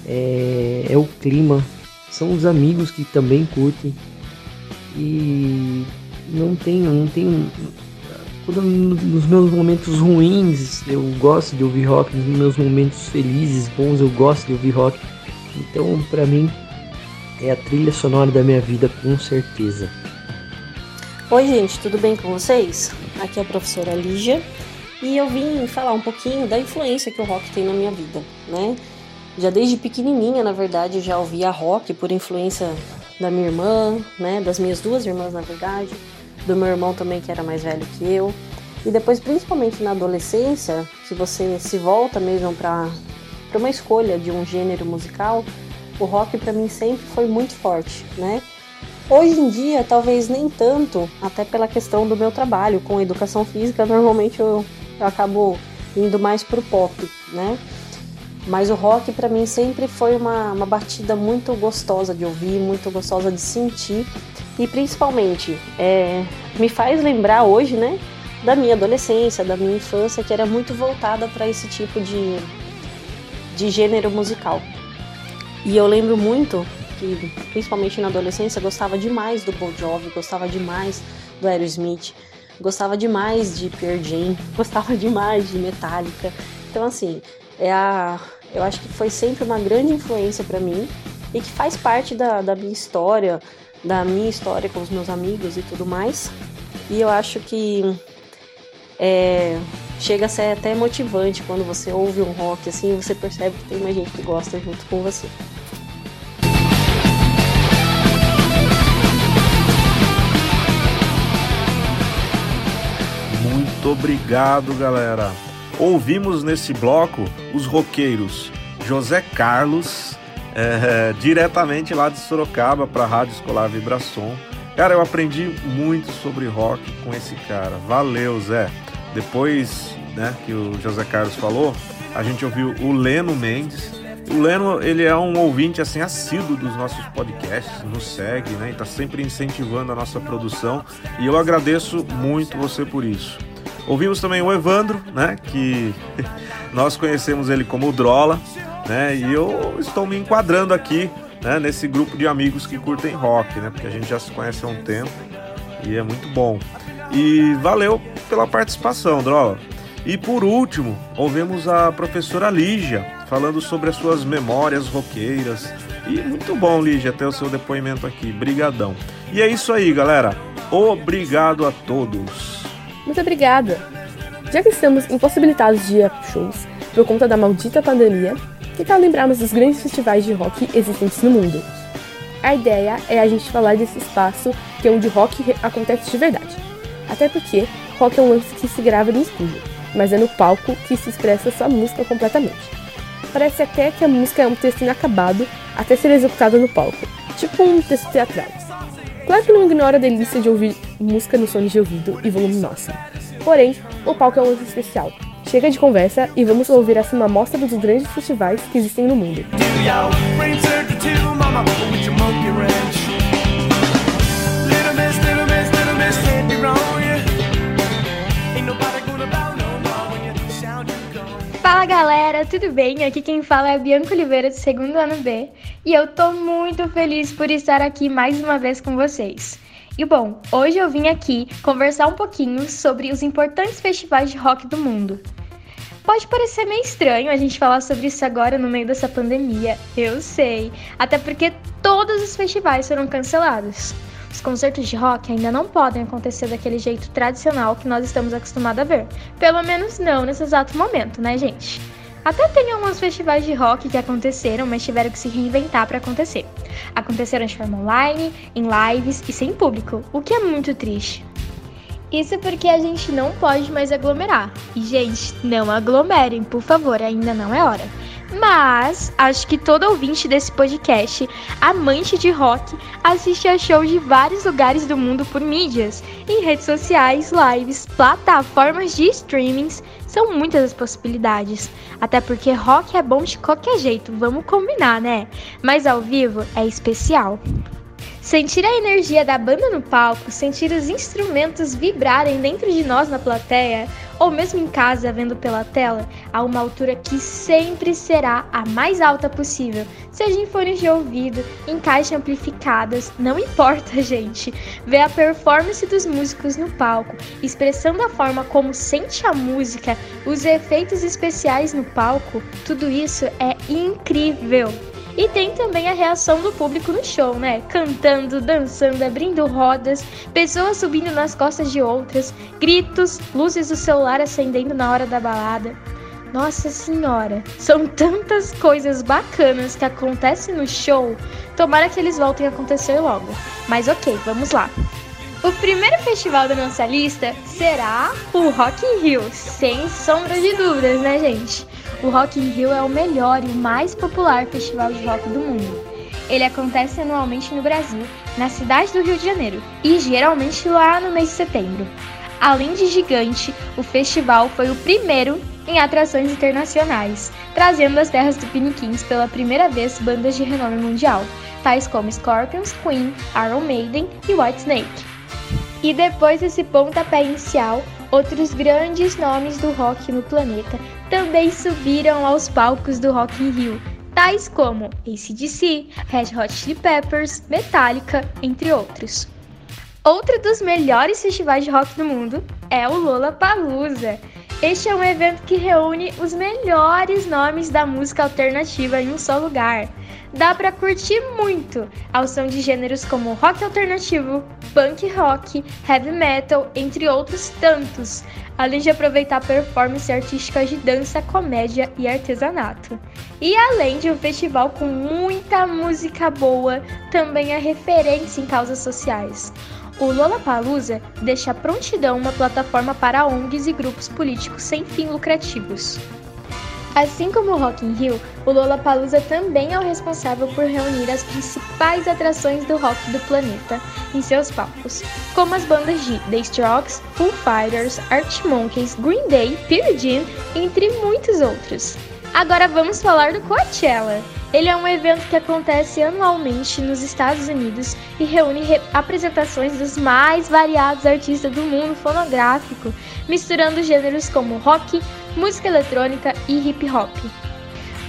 é, é o clima, são os amigos que também curtem. E não tenho, não tenho. Quando, nos meus momentos ruins eu gosto de ouvir rock, nos meus momentos felizes, bons eu gosto de ouvir rock. Então, para mim, é a trilha sonora da minha vida com certeza. Oi, gente, tudo bem com vocês? Aqui é a professora Lígia e eu vim falar um pouquinho da influência que o rock tem na minha vida, né? Já desde pequenininha, na verdade, já ouvia rock por influência da minha irmã, né? Das minhas duas irmãs, na verdade, do meu irmão também, que era mais velho que eu. E depois, principalmente na adolescência, que você se volta mesmo para uma escolha de um gênero musical, o rock para mim sempre foi muito forte, né? Hoje em dia, talvez nem tanto, até pela questão do meu trabalho com educação física, normalmente eu, eu acabo indo mais pro pop, né? Mas o rock para mim sempre foi uma, uma batida muito gostosa de ouvir, muito gostosa de sentir e principalmente é, me faz lembrar hoje, né, da minha adolescência, da minha infância, que era muito voltada para esse tipo de, de gênero musical. E eu lembro muito que, principalmente na adolescência, gostava demais do Bon Jovi, gostava demais do Aerosmith, gostava demais de Pearl Jam, gostava demais de Metallica. Então, assim, é a, eu acho que foi sempre uma grande influência para mim e que faz parte da, da minha história, da minha história com os meus amigos e tudo mais. E eu acho que é, chega a ser até motivante quando você ouve um rock assim, você percebe que tem mais gente que gosta junto com você. Muito obrigado, galera. Ouvimos nesse bloco os roqueiros José Carlos, é, diretamente lá de Sorocaba para a Rádio Escolar Vibração. Cara, eu aprendi muito sobre rock com esse cara. Valeu, Zé. Depois né, que o José Carlos falou, a gente ouviu o Leno Mendes. O Leno, ele é um ouvinte assim assíduo dos nossos podcasts, nos segue, né? E tá sempre incentivando a nossa produção. E eu agradeço muito você por isso. Ouvimos também o Evandro, né? Que nós conhecemos ele como Drola, né? E eu estou me enquadrando aqui, né? Nesse grupo de amigos que curtem rock, né? Porque a gente já se conhece há um tempo e é muito bom. E valeu pela participação, Drola. E por último, ouvimos a professora Lígia falando sobre as suas memórias roqueiras. E muito bom, Lígia, ter o seu depoimento aqui. Brigadão. E é isso aí, galera. Obrigado a todos. Muito obrigada! Já que estamos impossibilitados de ir a shows por conta da maldita pandemia, que tal lembrarmos dos grandes festivais de rock existentes no mundo? A ideia é a gente falar desse espaço que é onde rock acontece de verdade. Até porque rock é um lance que se grava no estúdio, mas é no palco que se expressa sua música completamente. Parece até que a música é um texto inacabado até ser executado no palco, tipo um texto teatral. Claro que não ignora a delícia de ouvir música no som de ouvido e volume máximo. Porém, o palco é um lance especial. Chega de conversa e vamos ouvir essa uma amostra dos grandes festivais que existem no mundo. Fala galera, tudo bem? Aqui quem fala é a Bianca Oliveira do segundo ano B e eu tô muito feliz por estar aqui mais uma vez com vocês. E bom, hoje eu vim aqui conversar um pouquinho sobre os importantes festivais de rock do mundo. Pode parecer meio estranho a gente falar sobre isso agora no meio dessa pandemia, eu sei, até porque todos os festivais foram cancelados. Os concertos de rock ainda não podem acontecer daquele jeito tradicional que nós estamos acostumados a ver. Pelo menos não nesse exato momento, né, gente? Até tem alguns festivais de rock que aconteceram, mas tiveram que se reinventar para acontecer. Aconteceram de forma online, em lives e sem público, o que é muito triste. Isso porque a gente não pode mais aglomerar. E, gente, não aglomerem, por favor, ainda não é hora. Mas acho que todo ouvinte desse podcast, amante de rock, assiste a shows de vários lugares do mundo por mídias, em redes sociais, lives, plataformas de streamings. São muitas as possibilidades. Até porque rock é bom de qualquer jeito, vamos combinar, né? Mas ao vivo é especial. Sentir a energia da banda no palco, sentir os instrumentos vibrarem dentro de nós na plateia, ou mesmo em casa vendo pela tela, a uma altura que sempre será a mais alta possível, seja em fones de ouvido, em caixas amplificadas, não importa, gente. Ver a performance dos músicos no palco, expressando a forma como sente a música, os efeitos especiais no palco, tudo isso é incrível. E tem também a reação do público no show, né? Cantando, dançando, abrindo rodas, pessoas subindo nas costas de outras, gritos, luzes do celular acendendo na hora da balada. Nossa senhora, são tantas coisas bacanas que acontecem no show. Tomara que eles voltem a acontecer logo. Mas ok, vamos lá. O primeiro festival da nossa lista será o Rock in Rio, sem sombra de dúvidas, né, gente? O Rock in Rio é o melhor e mais popular festival de rock do mundo. Ele acontece anualmente no Brasil, na cidade do Rio de Janeiro, e geralmente lá no mês de setembro. Além de gigante, o festival foi o primeiro em atrações internacionais, trazendo às terras tupiniquins pela primeira vez bandas de renome mundial, tais como Scorpions, Queen, Iron Maiden e Whitesnake. E depois desse pontapé inicial, outros grandes nomes do rock no planeta também subiram aos palcos do Rock in Rio, tais como ACDC, Red Hot Chili Peppers, Metallica, entre outros. Outro dos melhores festivais de rock do mundo é o Lollapalooza. Este é um evento que reúne os melhores nomes da música alternativa em um só lugar. Dá para curtir muito ao som de gêneros como rock alternativo, punk rock, heavy metal, entre outros tantos, além de aproveitar performances artísticas de dança, comédia e artesanato. E além de um festival com muita música boa, também é referência em causas sociais. O Lollapalooza deixa prontidão uma plataforma para ONGs e grupos políticos sem fim lucrativos. Assim como o Rock in Rio, o Lollapalooza também é o responsável por reunir as principais atrações do rock do planeta em seus palcos, como as bandas de The Strokes, Foo Fighters, Arctic Monkeys, Green Day, Pearl Jam, entre muitos outros. Agora vamos falar do Coachella. Ele é um evento que acontece anualmente nos Estados Unidos e reúne re apresentações dos mais variados artistas do mundo fonográfico, misturando gêneros como rock, música eletrônica e hip hop.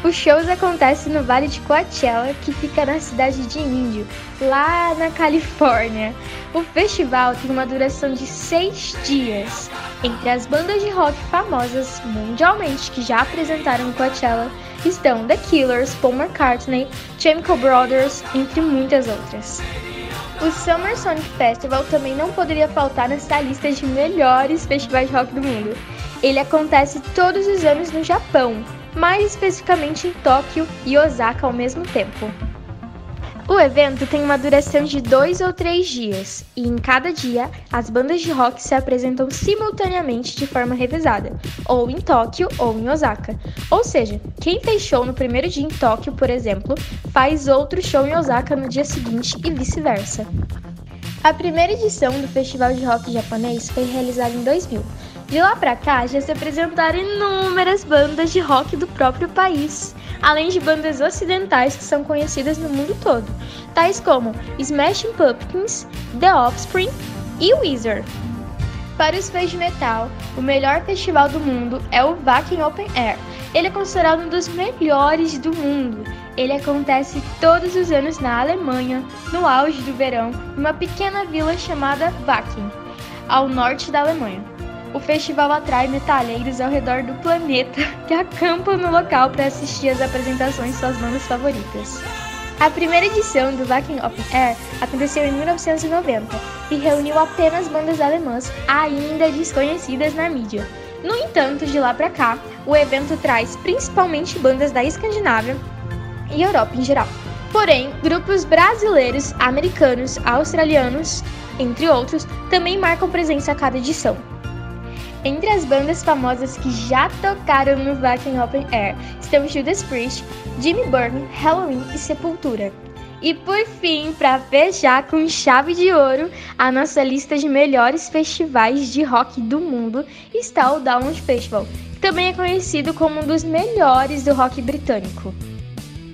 Os shows acontecem no Vale de Coachella, que fica na cidade de Índio, lá na Califórnia. O festival tem uma duração de seis dias. Entre as bandas de rock famosas mundialmente que já apresentaram Coachella estão The Killers, Paul McCartney, Chemical Brothers, entre muitas outras. O Summer Sonic Festival também não poderia faltar nessa lista de melhores festivais de rock do mundo. Ele acontece todos os anos no Japão, mais especificamente em Tóquio e Osaka ao mesmo tempo. O evento tem uma duração de dois ou três dias, e em cada dia as bandas de rock se apresentam simultaneamente de forma revezada, ou em Tóquio ou em Osaka. Ou seja, quem fez show no primeiro dia em Tóquio, por exemplo, faz outro show em Osaka no dia seguinte e vice-versa. A primeira edição do Festival de Rock Japonês foi realizada em 2000. De lá pra cá já se apresentaram inúmeras bandas de rock do próprio país, além de bandas ocidentais que são conhecidas no mundo todo, tais como Smashing Pumpkins, The Offspring e Weezer. Para os fãs de metal, o melhor festival do mundo é o Wacken Open Air. Ele é considerado um dos melhores do mundo. Ele acontece todos os anos na Alemanha, no auge do verão, numa pequena vila chamada Wacken, ao norte da Alemanha. O festival atrai metaleiros ao redor do planeta que acampam no local para assistir às apresentações de suas bandas favoritas. A primeira edição do Wacken Open Air aconteceu em 1990 e reuniu apenas bandas alemãs ainda desconhecidas na mídia. No entanto, de lá para cá, o evento traz principalmente bandas da Escandinávia e Europa em geral. Porém, grupos brasileiros, americanos, australianos, entre outros, também marcam presença a cada edição. Entre as bandas famosas que já tocaram no Wacken Open Air estão Judas Priest, Jimmy Burton, Halloween e Sepultura. E por fim, para fechar com chave de ouro, a nossa lista de melhores festivais de rock do mundo está o Download Festival, que também é conhecido como um dos melhores do rock britânico.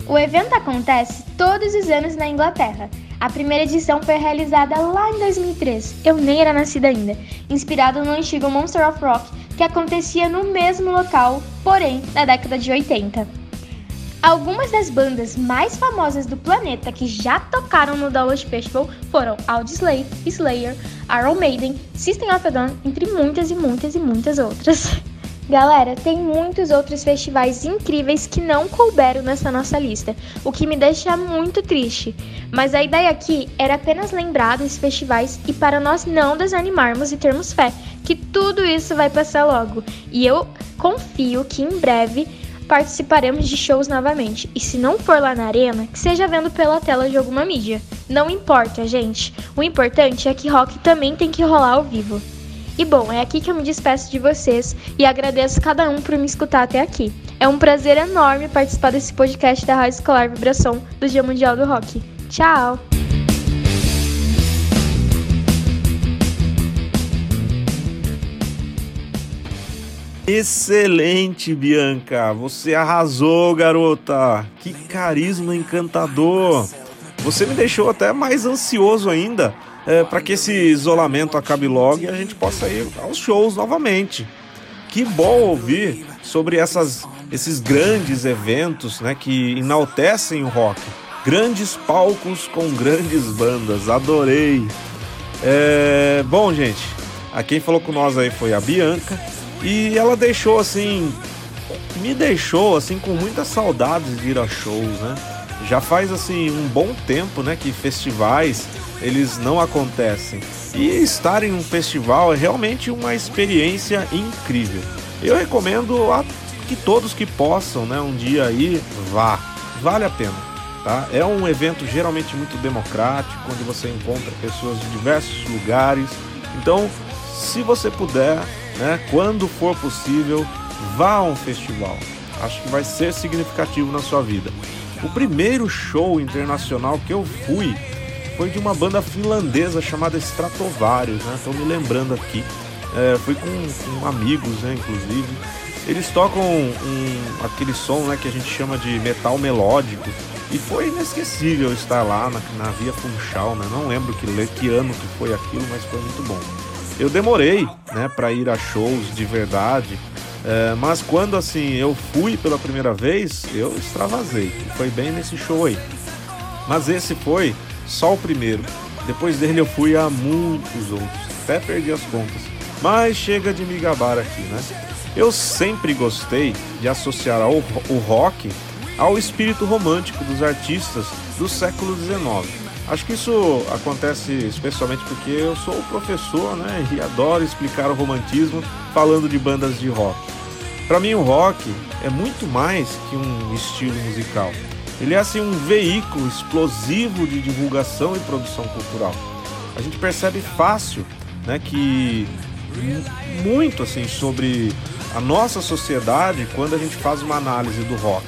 O evento acontece todos os anos na Inglaterra. A primeira edição foi realizada lá em 2003, eu nem era nascida ainda, inspirado no antigo Monster of Rock, que acontecia no mesmo local, porém na década de 80. Algumas das bandas mais famosas do planeta que já tocaram no Download Festival foram Audioslave, Slayer, Iron Maiden, System of a Down, entre muitas e muitas e muitas outras. Galera, tem muitos outros festivais incríveis que não couberam nessa nossa lista, o que me deixa muito triste. Mas a ideia aqui era apenas lembrar desses festivais e para nós não desanimarmos e termos fé que tudo isso vai passar logo. E eu confio que em breve participaremos de shows novamente. E se não for lá na arena, que seja vendo pela tela de alguma mídia. Não importa, gente. O importante é que rock também tem que rolar ao vivo. E bom, é aqui que eu me despeço de vocês e agradeço cada um por me escutar até aqui. É um prazer enorme participar desse podcast da Rádio Escolar Vibração do Dia Mundial do Rock. Tchau! Excelente, Bianca! Você arrasou, garota! Que carisma encantador! Você me deixou até mais ansioso ainda é, para que esse isolamento acabe logo e a gente possa ir aos shows novamente. Que bom ouvir sobre essas, esses grandes eventos né, que enaltecem o rock. Grandes palcos com grandes bandas, adorei. É, bom, gente, a quem falou com nós aí foi a Bianca e ela deixou assim, me deixou assim com muitas saudades de ir a shows, né? Já faz assim um bom tempo, né, que festivais eles não acontecem. E estar em um festival é realmente uma experiência incrível. Eu recomendo a que todos que possam, né, um dia aí vá. Vale a pena, tá? É um evento geralmente muito democrático, onde você encontra pessoas de diversos lugares. Então, se você puder, né, quando for possível, vá a um festival. Acho que vai ser significativo na sua vida. O primeiro show internacional que eu fui foi de uma banda finlandesa chamada Stratovarius, né? Estou me lembrando aqui. É, fui com, com, amigos, né? Inclusive. Eles tocam um, aquele som né, que a gente chama de metal melódico. E foi inesquecível estar lá na, na Via Funchal, né? Não lembro que, que ano que foi aquilo, mas foi muito bom. Eu demorei, né, para ir a shows de verdade. É, mas quando assim eu fui pela primeira vez, eu extravasei. Foi bem nesse show aí. Mas esse foi só o primeiro. Depois dele eu fui a muitos outros, até perdi as contas. Mas chega de me gabar aqui, né? Eu sempre gostei de associar ao, o rock ao espírito romântico dos artistas do século XIX. Acho que isso acontece especialmente porque eu sou professor, né, e adoro explicar o romantismo falando de bandas de rock. Para mim o rock é muito mais que um estilo musical ele é assim um veículo explosivo de divulgação e produção cultural. A gente percebe fácil, né, que muito assim sobre a nossa sociedade quando a gente faz uma análise do rock.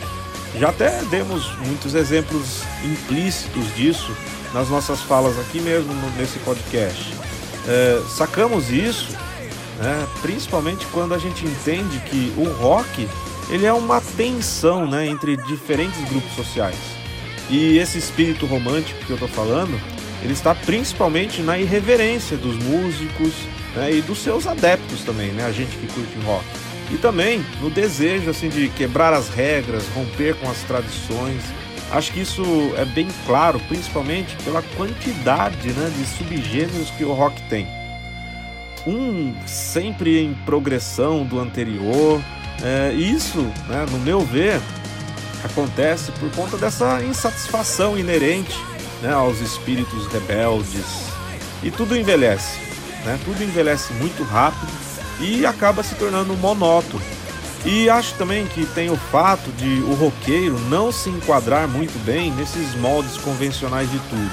Já até demos muitos exemplos implícitos disso nas nossas falas aqui mesmo nesse podcast. É, sacamos isso, né, principalmente quando a gente entende que o rock ele é uma tensão né, entre diferentes grupos sociais. E esse espírito romântico que eu estou falando, ele está principalmente na irreverência dos músicos né, e dos seus adeptos também, né, a gente que curte rock. E também no desejo assim de quebrar as regras, romper com as tradições. Acho que isso é bem claro, principalmente pela quantidade né, de subgêneros que o rock tem. Um sempre em progressão do anterior. É, isso, né, no meu ver, acontece por conta dessa insatisfação inerente né, aos espíritos rebeldes. E tudo envelhece, né? tudo envelhece muito rápido e acaba se tornando monótono. E acho também que tem o fato de o roqueiro não se enquadrar muito bem nesses moldes convencionais de tudo.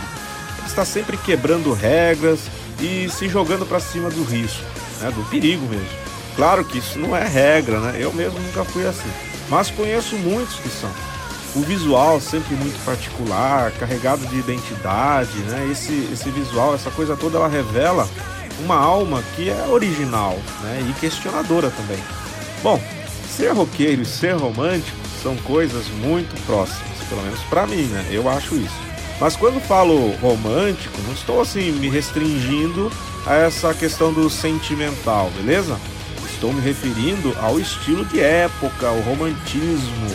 Ele está sempre quebrando regras e se jogando para cima do risco, né? do perigo mesmo. Claro que isso não é regra, né? Eu mesmo nunca fui assim, mas conheço muitos que são o visual sempre muito particular, carregado de identidade, né? Esse, esse visual, essa coisa toda, ela revela uma alma que é original, né? E questionadora também. Bom, ser roqueiro e ser romântico são coisas muito próximas, pelo menos para mim, né? Eu acho isso. Mas quando falo romântico, não estou assim me restringindo a essa questão do sentimental, beleza? Estou me referindo ao estilo de época, o romantismo,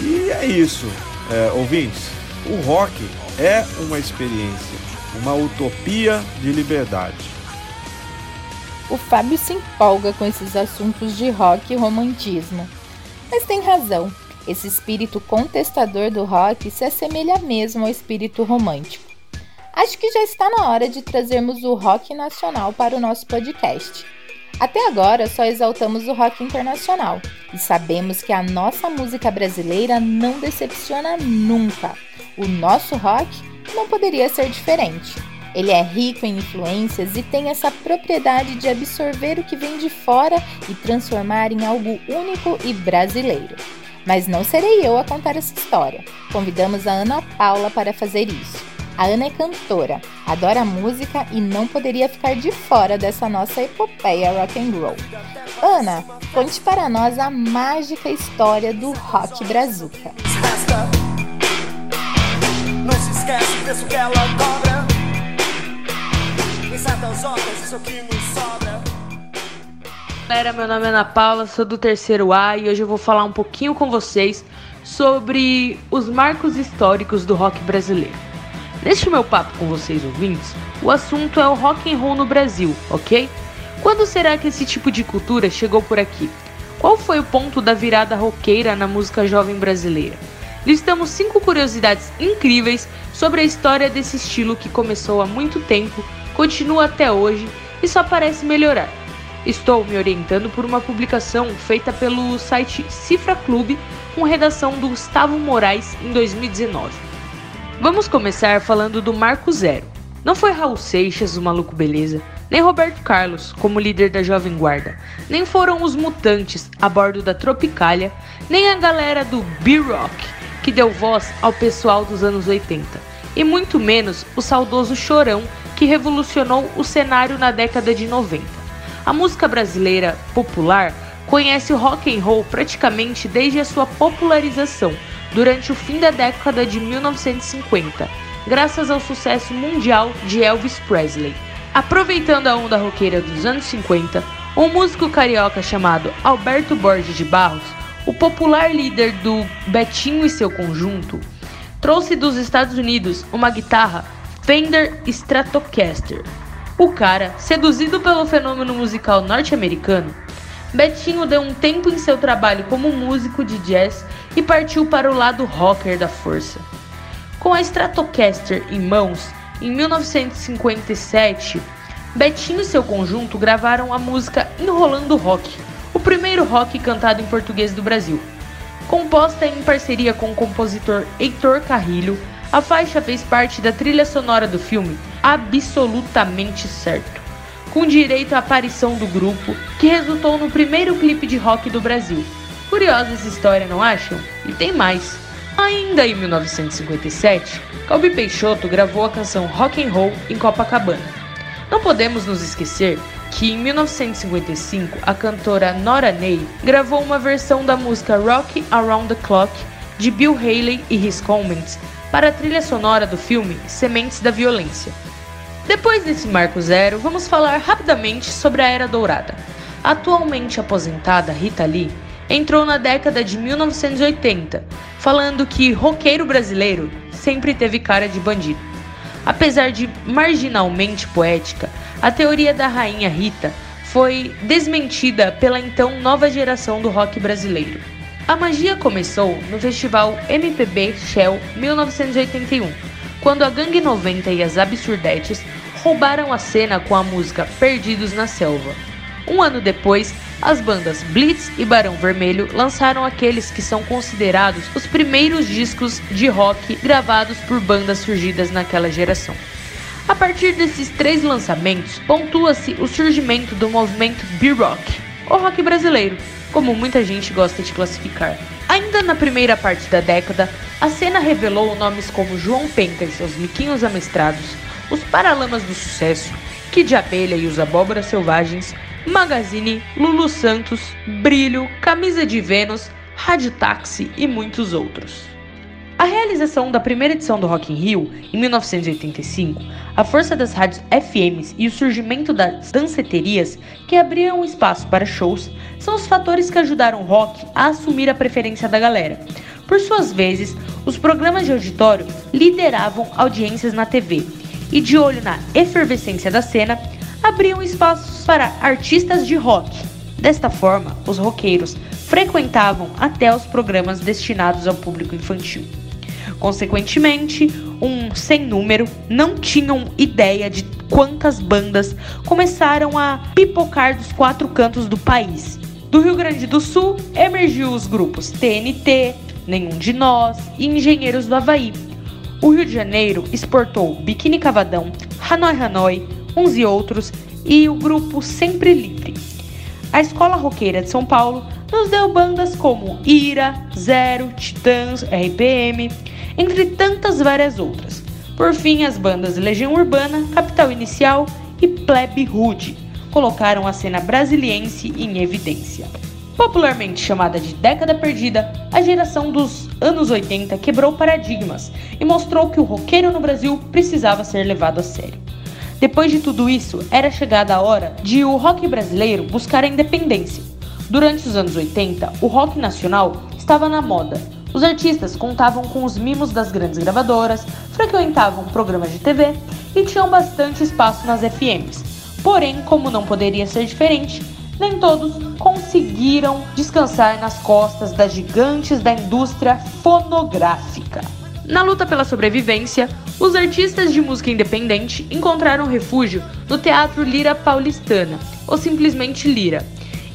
e é isso, é, ouvintes. O rock é uma experiência, uma utopia de liberdade. O Fábio se empolga com esses assuntos de rock e romantismo. Mas tem razão, esse espírito contestador do rock se assemelha mesmo ao espírito romântico. Acho que já está na hora de trazermos o rock nacional para o nosso podcast. Até agora só exaltamos o rock internacional e sabemos que a nossa música brasileira não decepciona nunca. O nosso rock não poderia ser diferente. Ele é rico em influências e tem essa propriedade de absorver o que vem de fora e transformar em algo único e brasileiro. Mas não serei eu a contar essa história. Convidamos a Ana Paula para fazer isso. A Ana é cantora, adora música e não poderia ficar de fora dessa nossa epopeia rock and roll. Ana, conte para nós a mágica história do rock brazuca. Galera, meu nome é Ana Paula, sou do terceiro A e hoje eu vou falar um pouquinho com vocês sobre os marcos históricos do rock brasileiro. Neste meu papo com vocês ouvintes, o assunto é o rock and roll no Brasil, ok? Quando será que esse tipo de cultura chegou por aqui? Qual foi o ponto da virada roqueira na música jovem brasileira? Listamos cinco curiosidades incríveis sobre a história desse estilo que começou há muito tempo, continua até hoje e só parece melhorar. Estou me orientando por uma publicação feita pelo site Cifra Clube com redação do Gustavo Moraes em 2019. Vamos começar falando do Marco Zero. Não foi Raul Seixas, o maluco beleza, nem Roberto Carlos, como líder da Jovem Guarda, nem foram os mutantes a bordo da Tropicália, nem a galera do B-Rock, que deu voz ao pessoal dos anos 80, e muito menos o saudoso Chorão, que revolucionou o cenário na década de 90. A música brasileira popular conhece o rock and roll praticamente desde a sua popularização durante o fim da década de 1950, graças ao sucesso mundial de Elvis Presley. Aproveitando a onda roqueira dos anos 50, um músico carioca chamado Alberto Borges de Barros, o popular líder do Betinho e seu conjunto, trouxe dos Estados Unidos uma guitarra Fender Stratocaster. O cara, seduzido pelo fenômeno musical norte-americano, Betinho deu um tempo em seu trabalho como músico de jazz e partiu para o lado rocker da força. Com a Stratocaster em mãos, em 1957, Betinho e seu conjunto gravaram a música Enrolando Rock, o primeiro rock cantado em português do Brasil. Composta em parceria com o compositor Heitor Carrilho, a faixa fez parte da trilha sonora do filme Absolutamente Certo, com direito à aparição do grupo, que resultou no primeiro clipe de rock do Brasil. Curiosa essa história, não acham? E tem mais. Ainda em 1957, Calbi Peixoto gravou a canção Rock and Roll em Copacabana. Não podemos nos esquecer que em 1955 a cantora Nora Ney gravou uma versão da música Rock Around the Clock de Bill Haley e His Comments para a trilha sonora do filme Sementes da Violência. Depois desse marco zero, vamos falar rapidamente sobre a Era Dourada. Atualmente aposentada Rita Lee entrou na década de 1980, falando que roqueiro brasileiro sempre teve cara de bandido. Apesar de marginalmente poética, a teoria da rainha Rita foi desmentida pela então nova geração do rock brasileiro. A magia começou no festival MPB Shell 1981, quando a Gangue 90 e as Absurdetes roubaram a cena com a música Perdidos na Selva. Um ano depois, as bandas Blitz e Barão Vermelho lançaram aqueles que são considerados os primeiros discos de rock gravados por bandas surgidas naquela geração. A partir desses três lançamentos, pontua-se o surgimento do movimento B-Rock, ou rock brasileiro, como muita gente gosta de classificar. Ainda na primeira parte da década, a cena revelou nomes como João Penca e seus miquinhos amestrados, os Paralamas do Sucesso, Kid Abelha e os Abóboras Selvagens, Magazine, Lulu Santos, Brilho, Camisa de Vênus, Rádio Táxi e muitos outros. A realização da primeira edição do Rock in Rio, em 1985, a força das rádios FMs e o surgimento das danceterias, que abriam espaço para shows, são os fatores que ajudaram o rock a assumir a preferência da galera. Por suas vezes, os programas de auditório lideravam audiências na TV, e de olho na efervescência da cena, abriam espaços para artistas de rock. Desta forma, os roqueiros frequentavam até os programas destinados ao público infantil. Consequentemente, um sem número não tinham ideia de quantas bandas começaram a pipocar dos quatro cantos do país. Do Rio Grande do Sul emergiu os grupos TNT, Nenhum de Nós e Engenheiros do Havaí. O Rio de Janeiro exportou Biquíni Cavadão, Hanoi Hanoi, uns e outros e o grupo Sempre Livre. A Escola Roqueira de São Paulo nos deu bandas como Ira, Zero, Titãs, RPM, entre tantas várias outras. Por fim, as bandas Legião Urbana, Capital Inicial e Plebe Rude colocaram a cena brasiliense em evidência. Popularmente chamada de década perdida, a geração dos anos 80 quebrou paradigmas e mostrou que o roqueiro no Brasil precisava ser levado a sério. Depois de tudo isso, era chegada a hora de o rock brasileiro buscar a independência. Durante os anos 80, o rock nacional estava na moda. Os artistas contavam com os mimos das grandes gravadoras, frequentavam programas de TV e tinham bastante espaço nas FMs. Porém, como não poderia ser diferente, nem todos conseguiram descansar nas costas das gigantes da indústria fonográfica. Na luta pela sobrevivência, os artistas de música independente encontraram refúgio no Teatro Lira Paulistana, ou simplesmente Lira.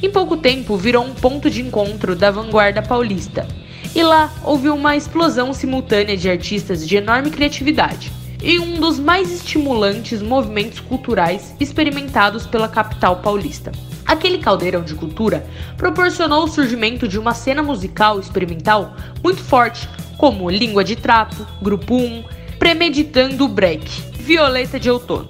Em pouco tempo virou um ponto de encontro da vanguarda paulista. E lá houve uma explosão simultânea de artistas de enorme criatividade e um dos mais estimulantes movimentos culturais experimentados pela capital paulista. Aquele caldeirão de cultura proporcionou o surgimento de uma cena musical experimental muito forte, como Língua de Trapo, Grupo 1, Premeditando o Break, Violeta de Outono.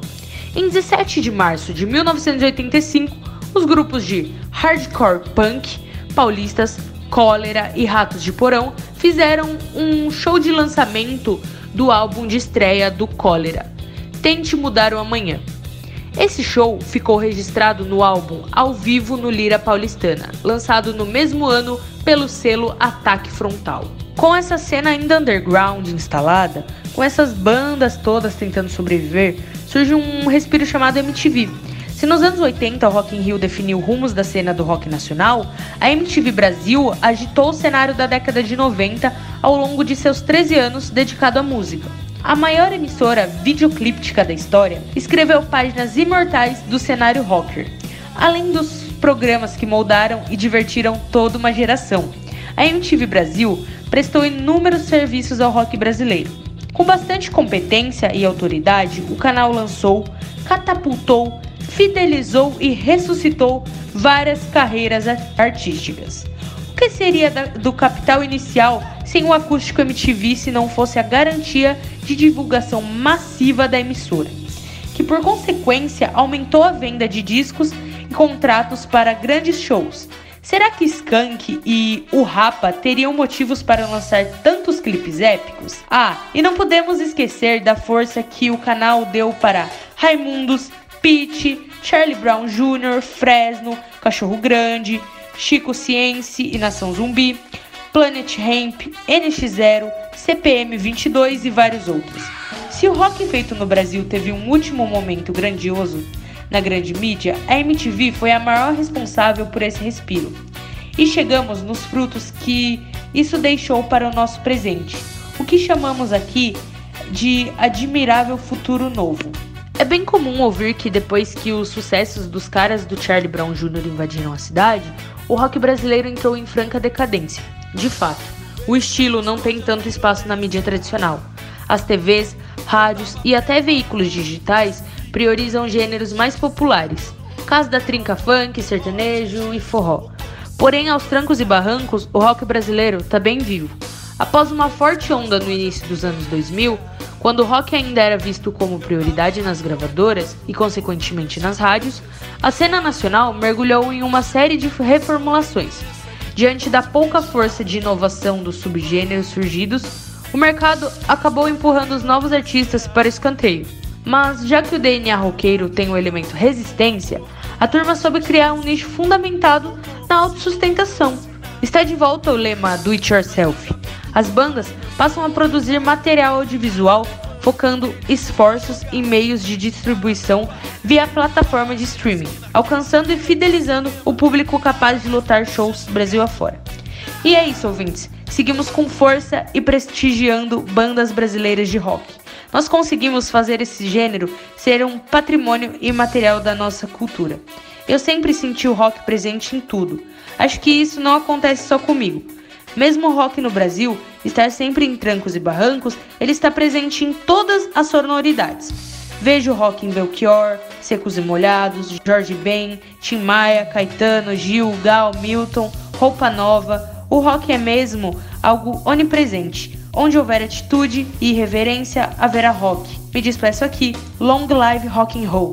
Em 17 de março de 1985, os grupos de hardcore punk paulistas, Cólera e Ratos de Porão fizeram um show de lançamento do álbum de estreia do Cólera, Tente Mudar o Amanhã. Esse show ficou registrado no álbum Ao Vivo no Lira Paulistana, lançado no mesmo ano pelo selo Ataque Frontal. Com essa cena ainda underground instalada, com essas bandas todas tentando sobreviver, surge um respiro chamado MTV. Se nos anos 80 o Rock in Rio definiu rumos da cena do rock nacional, a MTV Brasil agitou o cenário da década de 90 ao longo de seus 13 anos dedicado à música. A maior emissora videoclíptica da história escreveu páginas imortais do cenário rocker, além dos programas que moldaram e divertiram toda uma geração. a MTV Brasil prestou inúmeros serviços ao rock brasileiro. Com bastante competência e autoridade, o canal lançou, catapultou, fidelizou e ressuscitou várias carreiras artísticas. O que seria do capital inicial sem o acústico MTV se não fosse a garantia de divulgação massiva da emissora, que por consequência aumentou a venda de discos e contratos para grandes shows, Será que Skank e o Rapa teriam motivos para lançar tantos clipes épicos? Ah, e não podemos esquecer da força que o canal deu para Raimundos, Pete, Charlie Brown Jr., Fresno, Cachorro Grande, Chico Ciência e Nação Zumbi, Planet Hemp, NX0, CPM 22 e vários outros. Se o rock feito no Brasil teve um último momento grandioso, na grande mídia, a MTV foi a maior responsável por esse respiro. E chegamos nos frutos que isso deixou para o nosso presente, o que chamamos aqui de admirável futuro novo. É bem comum ouvir que depois que os sucessos dos caras do Charlie Brown Jr. invadiram a cidade, o rock brasileiro entrou em franca decadência. De fato, o estilo não tem tanto espaço na mídia tradicional. As TVs, rádios e até veículos digitais priorizam gêneros mais populares, caso da trinca funk, sertanejo e forró. Porém, aos trancos e barrancos, o rock brasileiro está bem vivo. Após uma forte onda no início dos anos 2000, quando o rock ainda era visto como prioridade nas gravadoras e, consequentemente, nas rádios, a cena nacional mergulhou em uma série de reformulações. Diante da pouca força de inovação dos subgêneros surgidos, o mercado acabou empurrando os novos artistas para o escanteio. Mas já que o DNA roqueiro tem o elemento resistência, a turma soube criar um nicho fundamentado na autossustentação. Está de volta o lema do it yourself. As bandas passam a produzir material audiovisual focando esforços em meios de distribuição via plataforma de streaming, alcançando e fidelizando o público capaz de lotar shows Brasil afora. E é isso, ouvintes. Seguimos com força e prestigiando bandas brasileiras de rock nós conseguimos fazer esse gênero ser um patrimônio imaterial da nossa cultura. Eu sempre senti o rock presente em tudo. Acho que isso não acontece só comigo. Mesmo o rock no Brasil estar sempre em trancos e barrancos, ele está presente em todas as sonoridades. Vejo rock em Belchior, Secos e Molhados, Jorge Ben, Tim Maia, Caetano, Gil, Gal, Milton, Roupa Nova. O rock é mesmo algo onipresente. Onde houver atitude e reverência, haverá rock. Me despeço aqui. Long live rock and roll.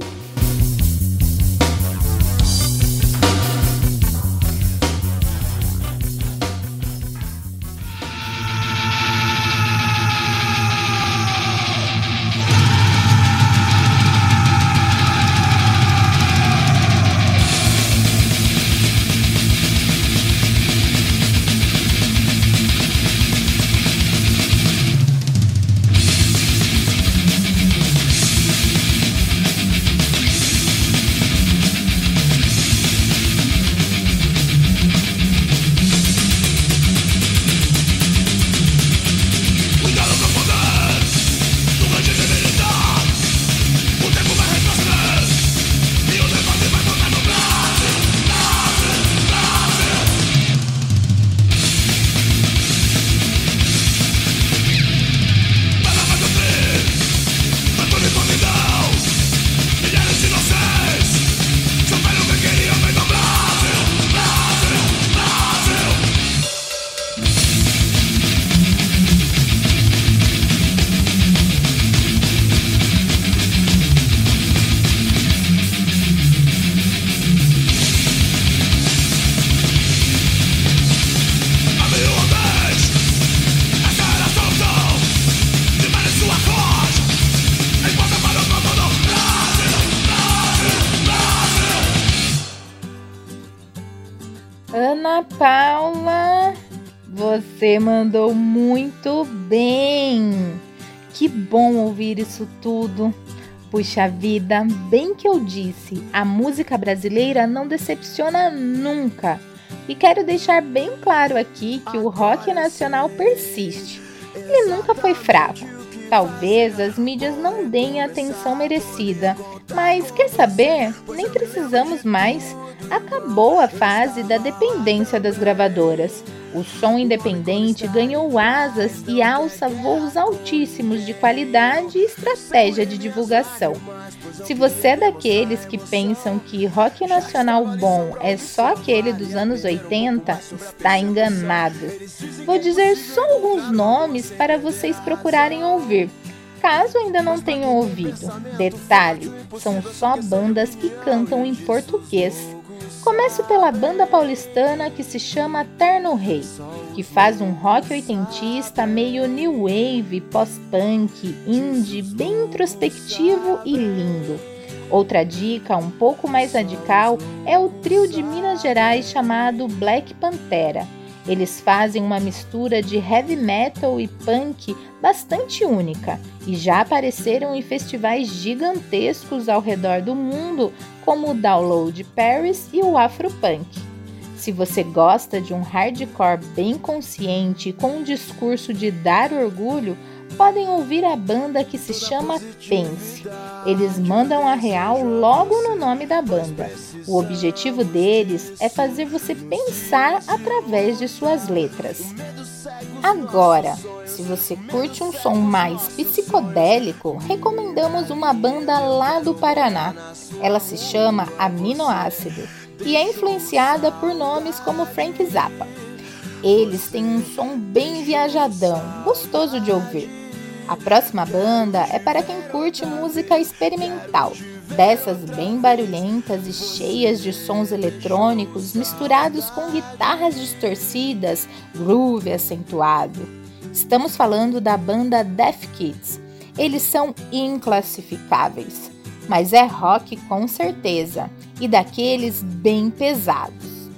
Paula, você mandou muito bem. Que bom ouvir isso tudo. Puxa vida, bem que eu disse, a música brasileira não decepciona nunca. E quero deixar bem claro aqui que o rock nacional persiste. Ele nunca foi fraco. Talvez as mídias não deem a atenção merecida, mas quer saber? Nem precisamos mais. Acabou a fase da dependência das gravadoras. O som independente ganhou asas e alça voos altíssimos de qualidade e estratégia de divulgação. Se você é daqueles que pensam que rock nacional bom é só aquele dos anos 80, está enganado. Vou dizer só alguns nomes para vocês procurarem ouvir. Caso ainda não tenham ouvido, detalhe: são só bandas que cantam em português. Começo pela banda paulistana que se chama Terno Rei, que faz um rock oitentista meio new wave, pós-punk, indie, bem introspectivo e lindo. Outra dica um pouco mais radical é o trio de Minas Gerais chamado Black Pantera. Eles fazem uma mistura de heavy metal e punk bastante única e já apareceram em festivais gigantescos ao redor do mundo, como o Download Paris e o Afropunk. Se você gosta de um hardcore bem consciente com um discurso de dar orgulho, podem ouvir a banda que se chama Pense. Eles mandam a real logo no nome da banda. O objetivo deles é fazer você pensar através de suas letras. Agora, se você curte um som mais psicodélico, recomendamos uma banda lá do Paraná. Ela se chama Aminoácido e é influenciada por nomes como Frank Zappa. Eles têm um som bem viajadão, gostoso de ouvir. A próxima banda é para quem curte música experimental, dessas bem barulhentas e cheias de sons eletrônicos misturados com guitarras distorcidas, groove acentuado. Estamos falando da banda Death Kids. Eles são inclassificáveis, mas é rock com certeza e daqueles bem pesados.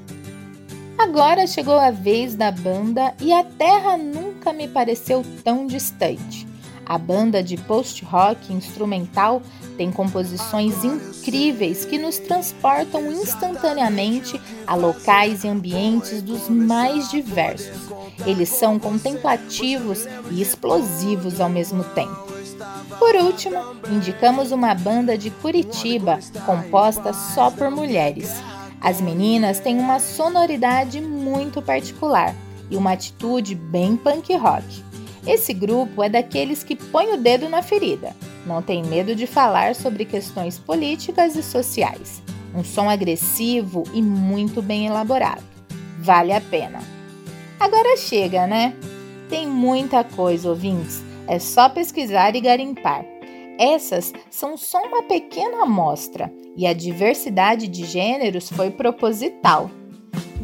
Agora chegou a vez da banda e a Terra nunca me pareceu tão distante. A banda de post-rock instrumental tem composições incríveis que nos transportam instantaneamente a locais e ambientes dos mais diversos. Eles são contemplativos e explosivos ao mesmo tempo. Por último, indicamos uma banda de Curitiba composta só por mulheres. As meninas têm uma sonoridade muito particular e uma atitude bem punk rock. Esse grupo é daqueles que põe o dedo na ferida, não tem medo de falar sobre questões políticas e sociais. Um som agressivo e muito bem elaborado. Vale a pena. Agora chega, né? Tem muita coisa, ouvintes. É só pesquisar e garimpar. Essas são só uma pequena amostra e a diversidade de gêneros foi proposital.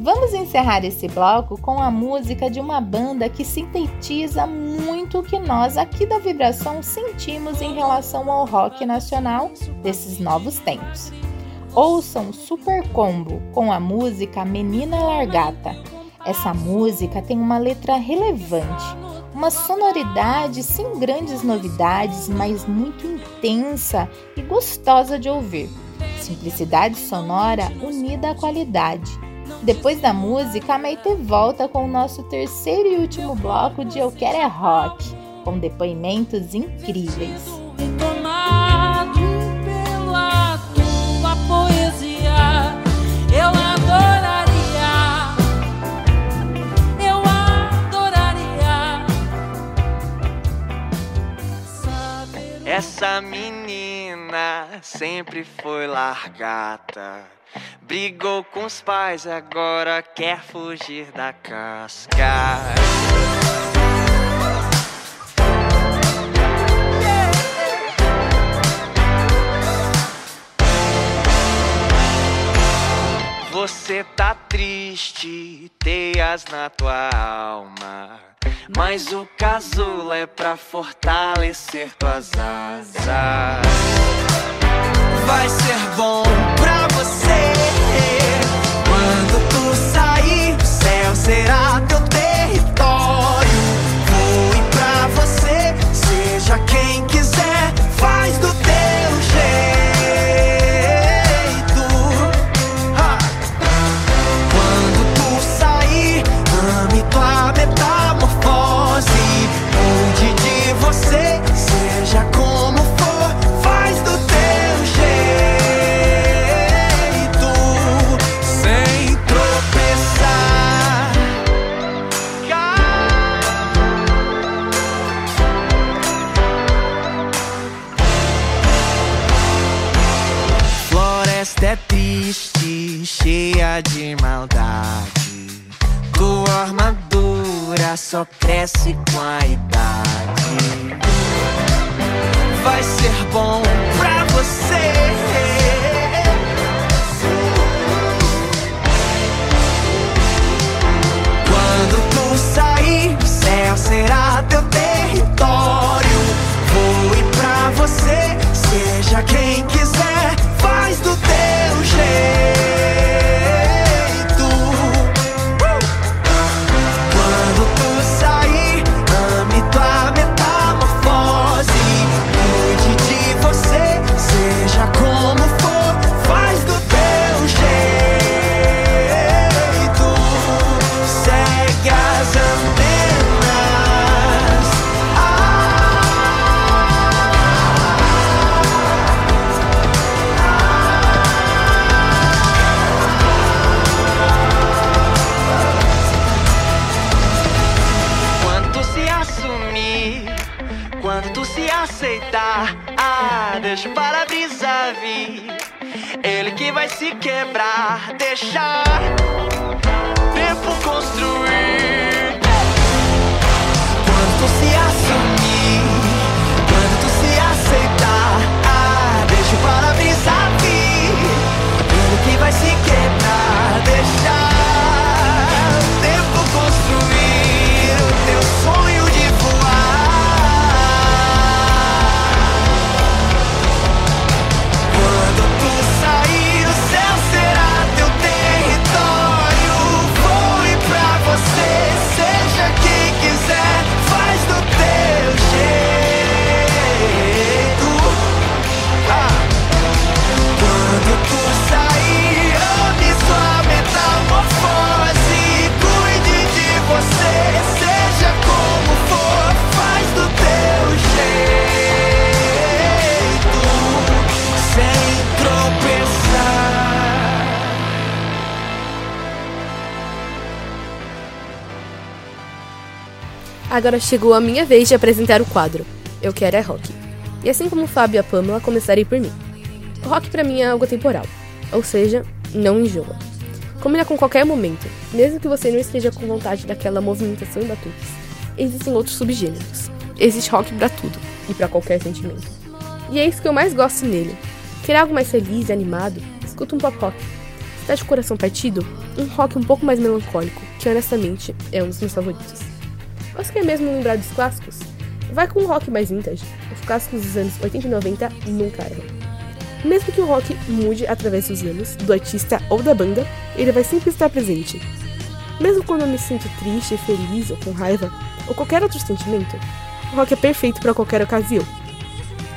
Vamos encerrar esse bloco com a música de uma banda que sintetiza muito o que nós aqui da Vibração sentimos em relação ao rock nacional desses novos tempos. Ouçam Super Combo com a música Menina Largata. Essa música tem uma letra relevante, uma sonoridade sem grandes novidades, mas muito intensa e gostosa de ouvir. Simplicidade sonora unida à qualidade depois da música, a Maite volta com o nosso terceiro e último bloco de Eu Quero é Rock, com depoimentos incríveis. Tomado pela tua poesia, eu adoraria, eu adoraria. Essa menina sempre foi largata. Brigou com os pais, agora quer fugir da casca. Você tá triste, teias na tua alma. Mas o casulo é pra fortalecer tuas asas. Vai ser bom pra você. Quando tu sair, o céu será teu território. Voe pra você, seja quem cheia de maldade. Tua armadura só cresce com a idade. Agora chegou a minha vez de apresentar o quadro. Eu quero é rock. E assim como Fábio e a Pamela, começarei por mim. O rock pra mim é algo temporal, ou seja, não enjoa. Combina com qualquer momento, mesmo que você não esteja com vontade daquela movimentação e batuques. Existem outros subgêneros. Existe rock pra tudo e pra qualquer sentimento. E é isso que eu mais gosto nele. Quer algo mais feliz e animado? Escuta um pop rock. Se tá de coração partido? Um rock um pouco mais melancólico, que honestamente é um dos meus favoritos. Você quer mesmo lembrar dos clássicos? Vai com um rock mais vintage. Os clássicos dos anos 80 e 90 nunca erram. Mesmo que o rock mude através dos anos, do artista ou da banda, ele vai sempre estar presente. Mesmo quando eu me sinto triste, feliz ou com raiva, ou qualquer outro sentimento, o rock é perfeito para qualquer ocasião.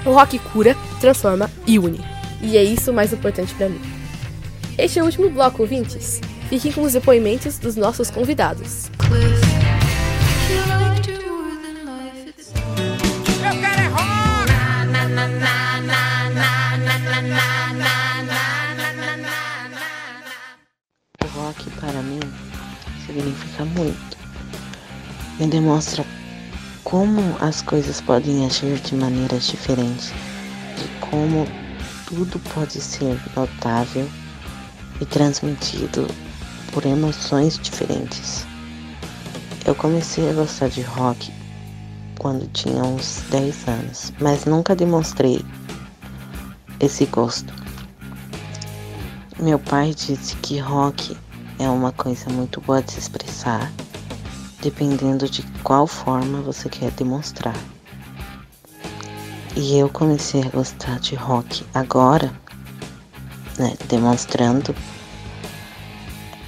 O rock cura, transforma e une. E é isso o mais importante para mim. Este é o último bloco, ouvintes. Fiquem com os depoimentos dos nossos convidados. Muito. Me demonstra como as coisas podem agir de maneiras diferentes, de como tudo pode ser notável e transmitido por emoções diferentes. Eu comecei a gostar de rock quando tinha uns 10 anos, mas nunca demonstrei esse gosto. Meu pai disse que rock é uma coisa muito boa de se expressar, dependendo de qual forma você quer demonstrar. E eu comecei a gostar de rock agora, né, demonstrando,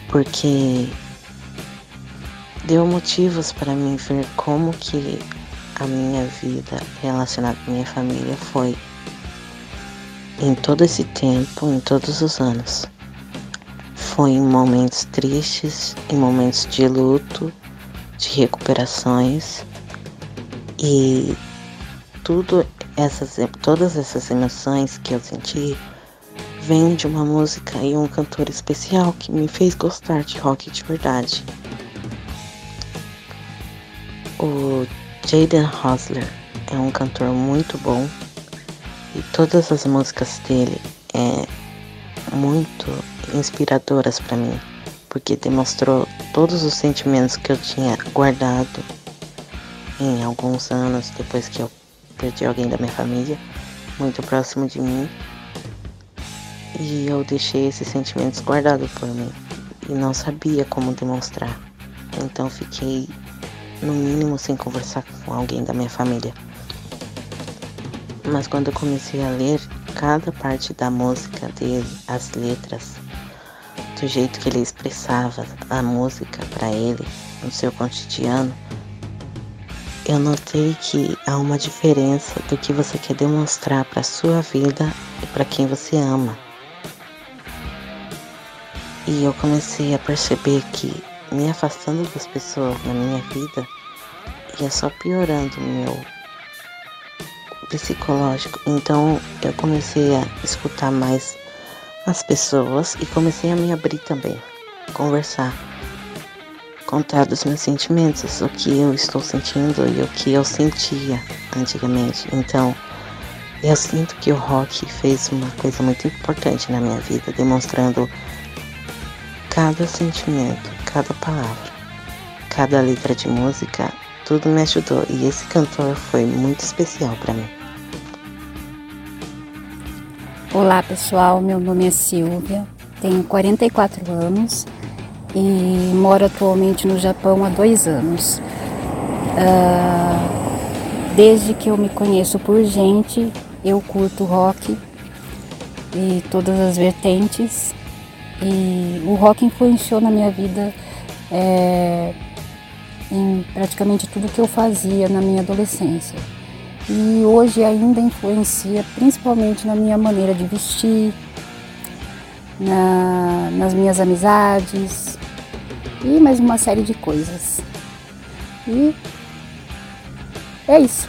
porque deu motivos para mim ver como que a minha vida relacionada à minha família foi em todo esse tempo, em todos os anos. Foi em momentos tristes, em momentos de luto, de recuperações e tudo essas, todas essas emoções que eu senti vêm de uma música e um cantor especial que me fez gostar de rock de verdade. O Jaden Hosler é um cantor muito bom e todas as músicas dele é muito inspiradoras para mim, porque demonstrou todos os sentimentos que eu tinha guardado em alguns anos depois que eu perdi alguém da minha família, muito próximo de mim. E eu deixei esses sentimentos guardados por mim e não sabia como demonstrar. Então fiquei no mínimo sem conversar com alguém da minha família. Mas quando eu comecei a ler cada parte da música dele, as letras, do jeito que ele expressava a música para ele no seu cotidiano, eu notei que há uma diferença do que você quer demonstrar para sua vida e para quem você ama. E eu comecei a perceber que me afastando das pessoas na minha vida ia só piorando o meu psicológico. Então eu comecei a escutar mais as pessoas e comecei a me abrir também, conversar, contar dos meus sentimentos, o que eu estou sentindo e o que eu sentia antigamente. Então eu sinto que o rock fez uma coisa muito importante na minha vida, demonstrando cada sentimento, cada palavra, cada letra de música, tudo me ajudou e esse cantor foi muito especial para mim. Olá pessoal, meu nome é Silvia, tenho 44 anos e moro atualmente no Japão há dois anos. Uh, desde que eu me conheço por gente, eu curto rock e todas as vertentes e o rock influenciou na minha vida é, em praticamente tudo que eu fazia na minha adolescência. E hoje ainda influencia principalmente na minha maneira de vestir, na, nas minhas amizades e mais uma série de coisas. E é isso.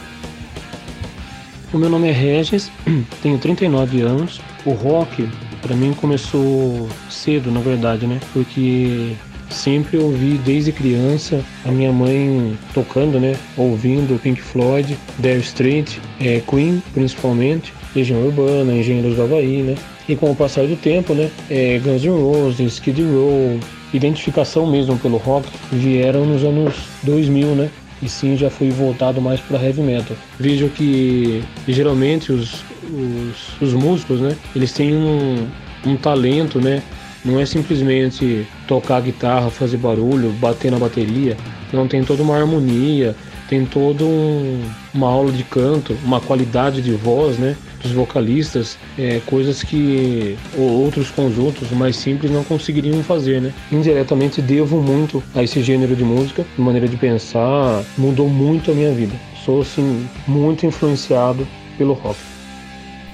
O meu nome é Regis, tenho 39 anos. O rock para mim começou cedo, na verdade, né? Porque sempre ouvi desde criança a minha mãe tocando, né? Ouvindo Pink Floyd, Dire Straits, é, Queen principalmente, Legião Urbana, Engenheiros do Havaí, né? E com o passar do tempo, né? É, Guns N' Roses, Skid Row, identificação mesmo pelo rock vieram nos anos 2000, né? E sim já fui voltado mais para heavy metal. Vejo que geralmente os, os, os músicos, né? Eles têm um, um talento, né? Não é simplesmente tocar guitarra, fazer barulho, bater na bateria. Não tem toda uma harmonia, tem toda um, uma aula de canto, uma qualidade de voz, né? Dos vocalistas, é, coisas que outros conjuntos mais simples não conseguiriam fazer, né? Indiretamente devo muito a esse gênero de música, maneira de pensar, mudou muito a minha vida. Sou assim muito influenciado pelo rock.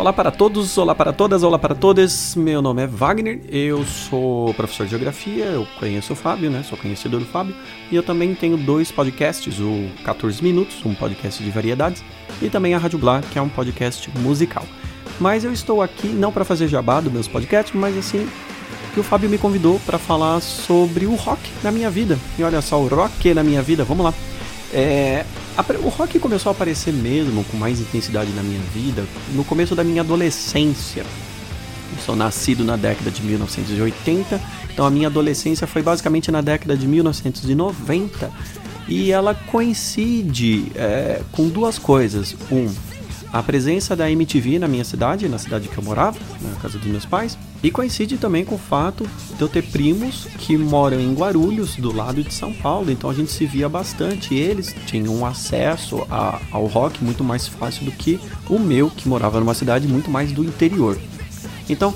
Olá para todos, olá para todas, olá para todas. Meu nome é Wagner, eu sou professor de geografia, eu conheço o Fábio, né? Sou conhecedor do Fábio. E eu também tenho dois podcasts, o 14 Minutos, um podcast de variedades, e também a Rádio Blá, que é um podcast musical. Mas eu estou aqui não para fazer jabá dos meus podcasts, mas assim que o Fábio me convidou para falar sobre o rock na minha vida. E olha só, o rock na minha vida, vamos lá. É, o rock começou a aparecer mesmo com mais intensidade na minha vida no começo da minha adolescência. Eu sou nascido na década de 1980, então a minha adolescência foi basicamente na década de 1990 e ela coincide é, com duas coisas. Um, a presença da MTV na minha cidade, na cidade que eu morava, na casa dos meus pais, e coincide também com o fato de eu ter primos que moram em Guarulhos, do lado de São Paulo, então a gente se via bastante. Eles tinham acesso a, ao rock muito mais fácil do que o meu, que morava numa cidade muito mais do interior. Então,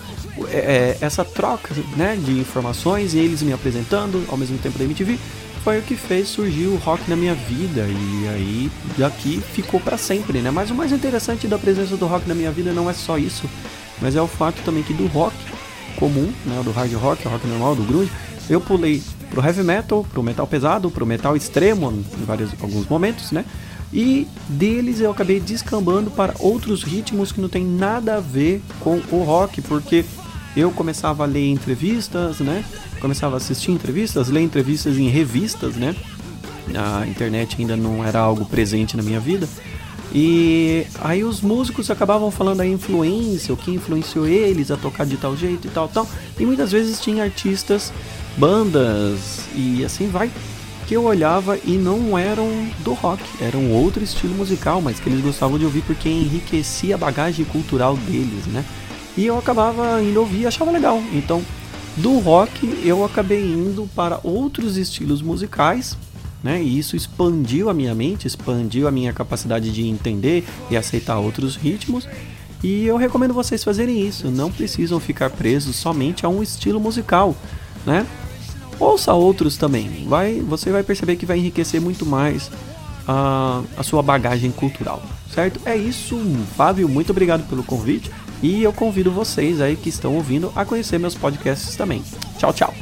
é, é essa troca né, de informações e eles me apresentando ao mesmo tempo da MTV foi o que fez surgir o rock na minha vida e aí daqui ficou para sempre, né? Mas o mais interessante da presença do rock na minha vida não é só isso, mas é o fato também que do rock comum, né, do hard rock, rock normal, do grunge, eu pulei pro heavy metal, pro metal pesado, pro metal extremo em vários alguns momentos, né? E deles eu acabei descambando para outros ritmos que não tem nada a ver com o rock, porque eu começava a ler entrevistas, né? Começava a assistir entrevistas, ler entrevistas em revistas, né? A internet ainda não era algo presente na minha vida. E aí os músicos acabavam falando a influência, o que influenciou eles a tocar de tal jeito e tal, tal. E muitas vezes tinha artistas, bandas e assim vai que eu olhava e não eram do rock, eram outro estilo musical, mas que eles gostavam de ouvir porque enriquecia a bagagem cultural deles, né? E eu acabava indo ouvir e achava legal. Então, do rock eu acabei indo para outros estilos musicais, né? E isso expandiu a minha mente, expandiu a minha capacidade de entender e aceitar outros ritmos. E eu recomendo vocês fazerem isso, não precisam ficar presos somente a um estilo musical, né? Ouça outros também, vai, você vai perceber que vai enriquecer muito mais a, a sua bagagem cultural, certo? É isso, Fábio, muito obrigado pelo convite. E eu convido vocês aí que estão ouvindo a conhecer meus podcasts também. Tchau, tchau.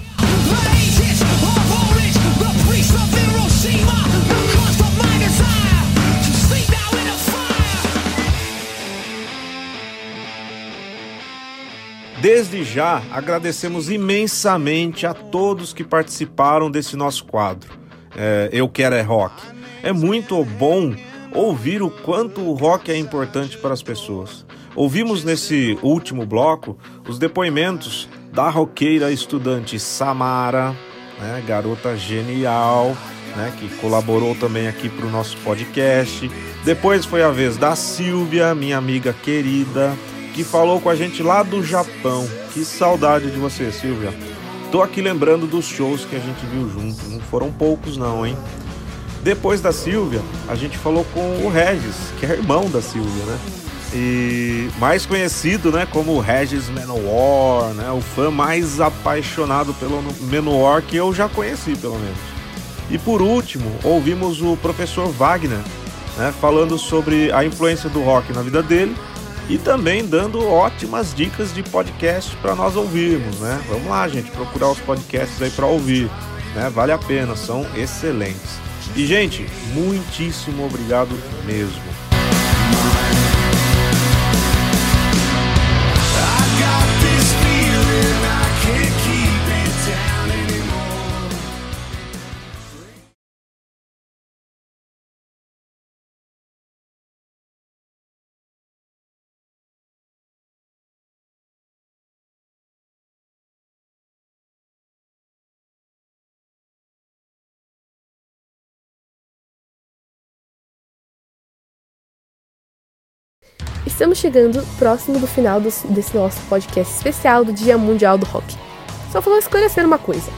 Desde já, agradecemos imensamente a todos que participaram desse nosso quadro. É, Eu Quero é Rock. É muito bom ouvir o quanto o rock é importante para as pessoas. Ouvimos nesse último bloco os depoimentos da roqueira estudante Samara, né, garota genial, né, que colaborou também aqui para o nosso podcast. Depois foi a vez da Silvia, minha amiga querida, que falou com a gente lá do Japão. Que saudade de você, Silvia. Tô aqui lembrando dos shows que a gente viu junto. Não foram poucos, não, hein? Depois da Silvia, a gente falou com o Regis, que é irmão da Silvia, né? E mais conhecido, né, como Regis Manowar, né? O fã mais apaixonado pelo Manowar que eu já conheci, pelo menos. E por último, ouvimos o professor Wagner, né, falando sobre a influência do rock na vida dele e também dando ótimas dicas de podcast para nós ouvirmos, né? Vamos lá, gente, procurar os podcasts aí para ouvir, né? Vale a pena, são excelentes. E gente, muitíssimo obrigado mesmo. Estamos chegando próximo do final dos- desse nosso podcast especial do Dia Mundial do Rock. Só falou esclarecer uma coisa.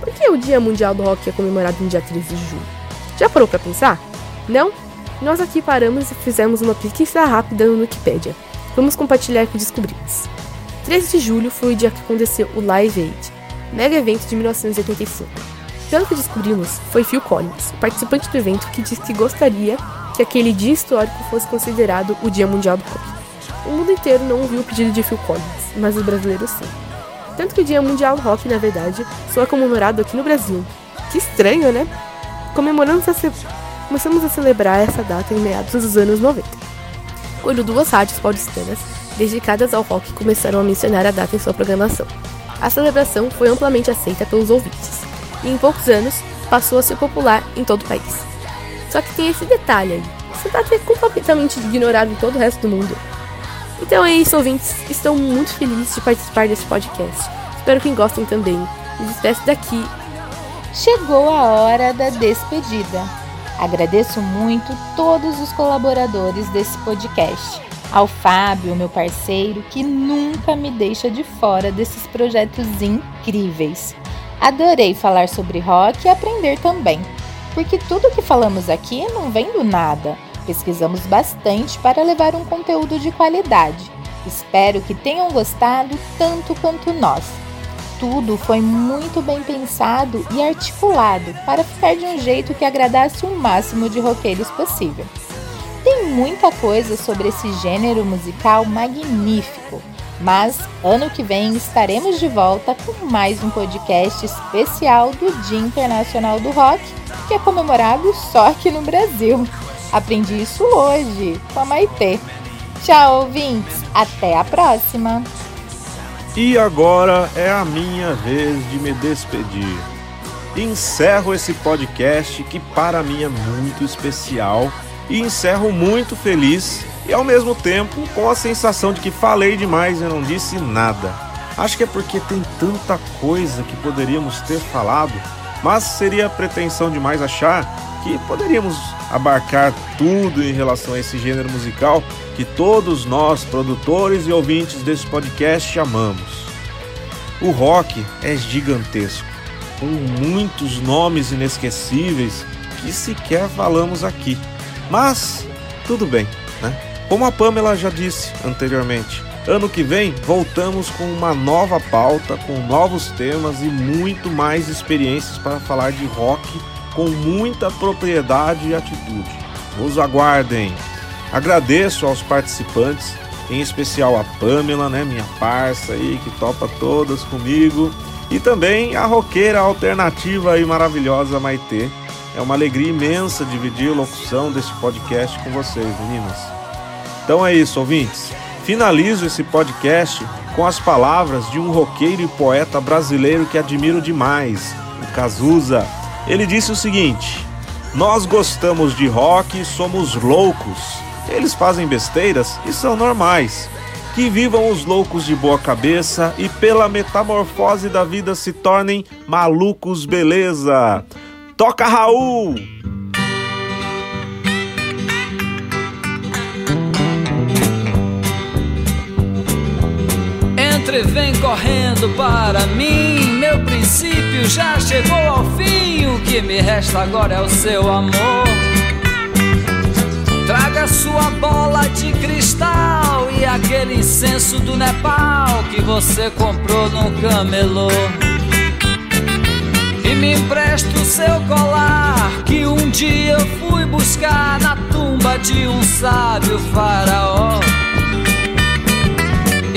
Por que o Dia Mundial do Rock é comemorado no dia 13 de julho? Já parou pra pensar? Não? Nós aqui paramos e fizemos uma pesquisa rápida no Wikipedia. Vamos compartilhar o que descobrimos. 13 de julho foi o dia que aconteceu o Live Aid, mega evento de 1985. Pelo que descobrimos, foi Phil Collins, participante do evento, que disse que gostaria que aquele dia histórico fosse considerado o Dia Mundial do Rock. O mundo inteiro não ouviu o pedido de Phil Collins, mas os brasileiros sim. Tanto que o Dia Mundial do Rock, na verdade, só é comemorado aqui no Brasil. Que estranho, né? Comemoramos a ce... Começamos a celebrar essa data em meados dos anos 90, quando duas rádios paulistanas dedicadas ao rock começaram a mencionar a data em sua programação. A celebração foi amplamente aceita pelos ouvintes, e em poucos anos passou a ser popular em todo o país. Só que tem esse detalhe aí. Essa data é completamente ignorada em todo o resto do mundo. Então é isso, ouvintes. Estou muito feliz de participar desse podcast. Espero que gostem também. Me despeço daqui. Chegou a hora da despedida. Agradeço muito todos os colaboradores desse podcast. Ao Fábio, meu parceiro, que nunca me deixa de fora desses projetos incríveis. Adorei falar sobre rock e aprender também, porque tudo que falamos aqui não vem do nada. Pesquisamos bastante para levar um conteúdo de qualidade. Espero que tenham gostado tanto quanto nós. Tudo foi muito bem pensado e articulado para ficar de um jeito que agradasse o máximo de roqueiros possível. Tem muita coisa sobre esse gênero musical magnífico, mas ano que vem estaremos de volta com mais um podcast especial do Dia Internacional do Rock, que é comemorado só aqui no Brasil. Aprendi isso hoje com a Maitê. Tchau, ouvintes! Até a próxima! E agora é a minha vez de me despedir. Encerro esse podcast que para mim é muito especial e encerro muito feliz e ao mesmo tempo com a sensação de que falei demais e não disse nada. Acho que é porque tem tanta coisa que poderíamos ter falado, mas seria pretensão demais achar que poderíamos abarcar tudo em relação a esse gênero musical que todos nós, produtores e ouvintes desse podcast, amamos. O rock é gigantesco, com muitos nomes inesquecíveis que sequer falamos aqui. Mas tudo bem, né? Como a Pamela já disse anteriormente, ano que vem voltamos com uma nova pauta, com novos temas e muito mais experiências para falar de rock com muita propriedade e atitude. Nos aguardem! Agradeço aos participantes, em especial a Pamela, né, minha parça aí, que topa todas comigo, e também a roqueira alternativa e maravilhosa Maitê. É uma alegria imensa dividir a locução desse podcast com vocês, meninas. Então é isso, ouvintes. Finalizo esse podcast com as palavras de um roqueiro e poeta brasileiro que admiro demais, o Cazuza. Ele disse o seguinte: Nós gostamos de rock e somos loucos. Eles fazem besteiras e são normais. Que vivam os loucos de boa cabeça e pela metamorfose da vida se tornem malucos, beleza. Toca Raul! Entre vem correndo para mim, meu princípio já chegou ao fim. O que me resta agora é o seu amor. Traga sua bola de cristal e aquele incenso do Nepal que você comprou num camelô. E me empresta o seu colar que um dia eu fui buscar na tumba de um sábio faraó.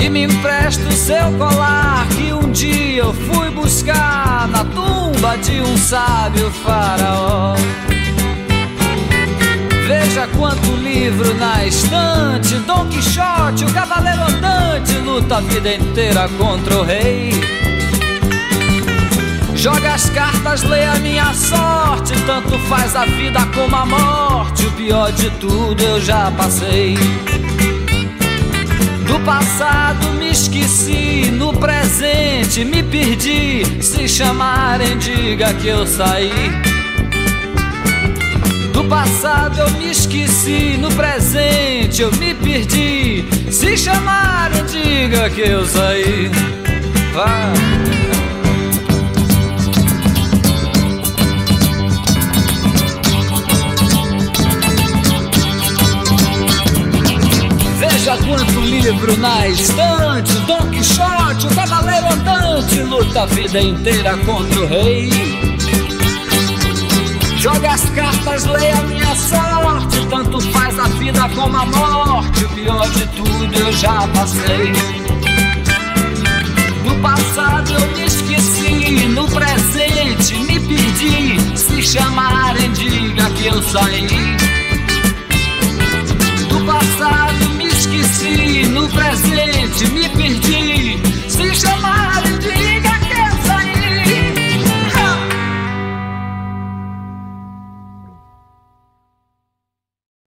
E me empresta o seu colar que um dia eu fui buscar na tumba de um sábio faraó. Veja quanto livro na estante. Dom Quixote, o cavaleiro andante, luta a vida inteira contra o rei. Joga as cartas, lê a minha sorte. Tanto faz a vida como a morte. O pior de tudo eu já passei. Do passado me esqueci, no presente me perdi. Se chamarem, diga que eu saí. Do passado eu me esqueci, no presente eu me perdi. Se chamarem, diga que eu saí. Vai. Livro na estante Dom Quixote, o cavaleiro andante Luta a vida inteira contra o rei. Joga as cartas, leia a minha sorte Tanto faz a vida como a morte O pior de tudo eu já passei. No passado eu me esqueci No presente me perdi Se chamarem, diga que eu saí esqueci, no presente me perdi. Se chamar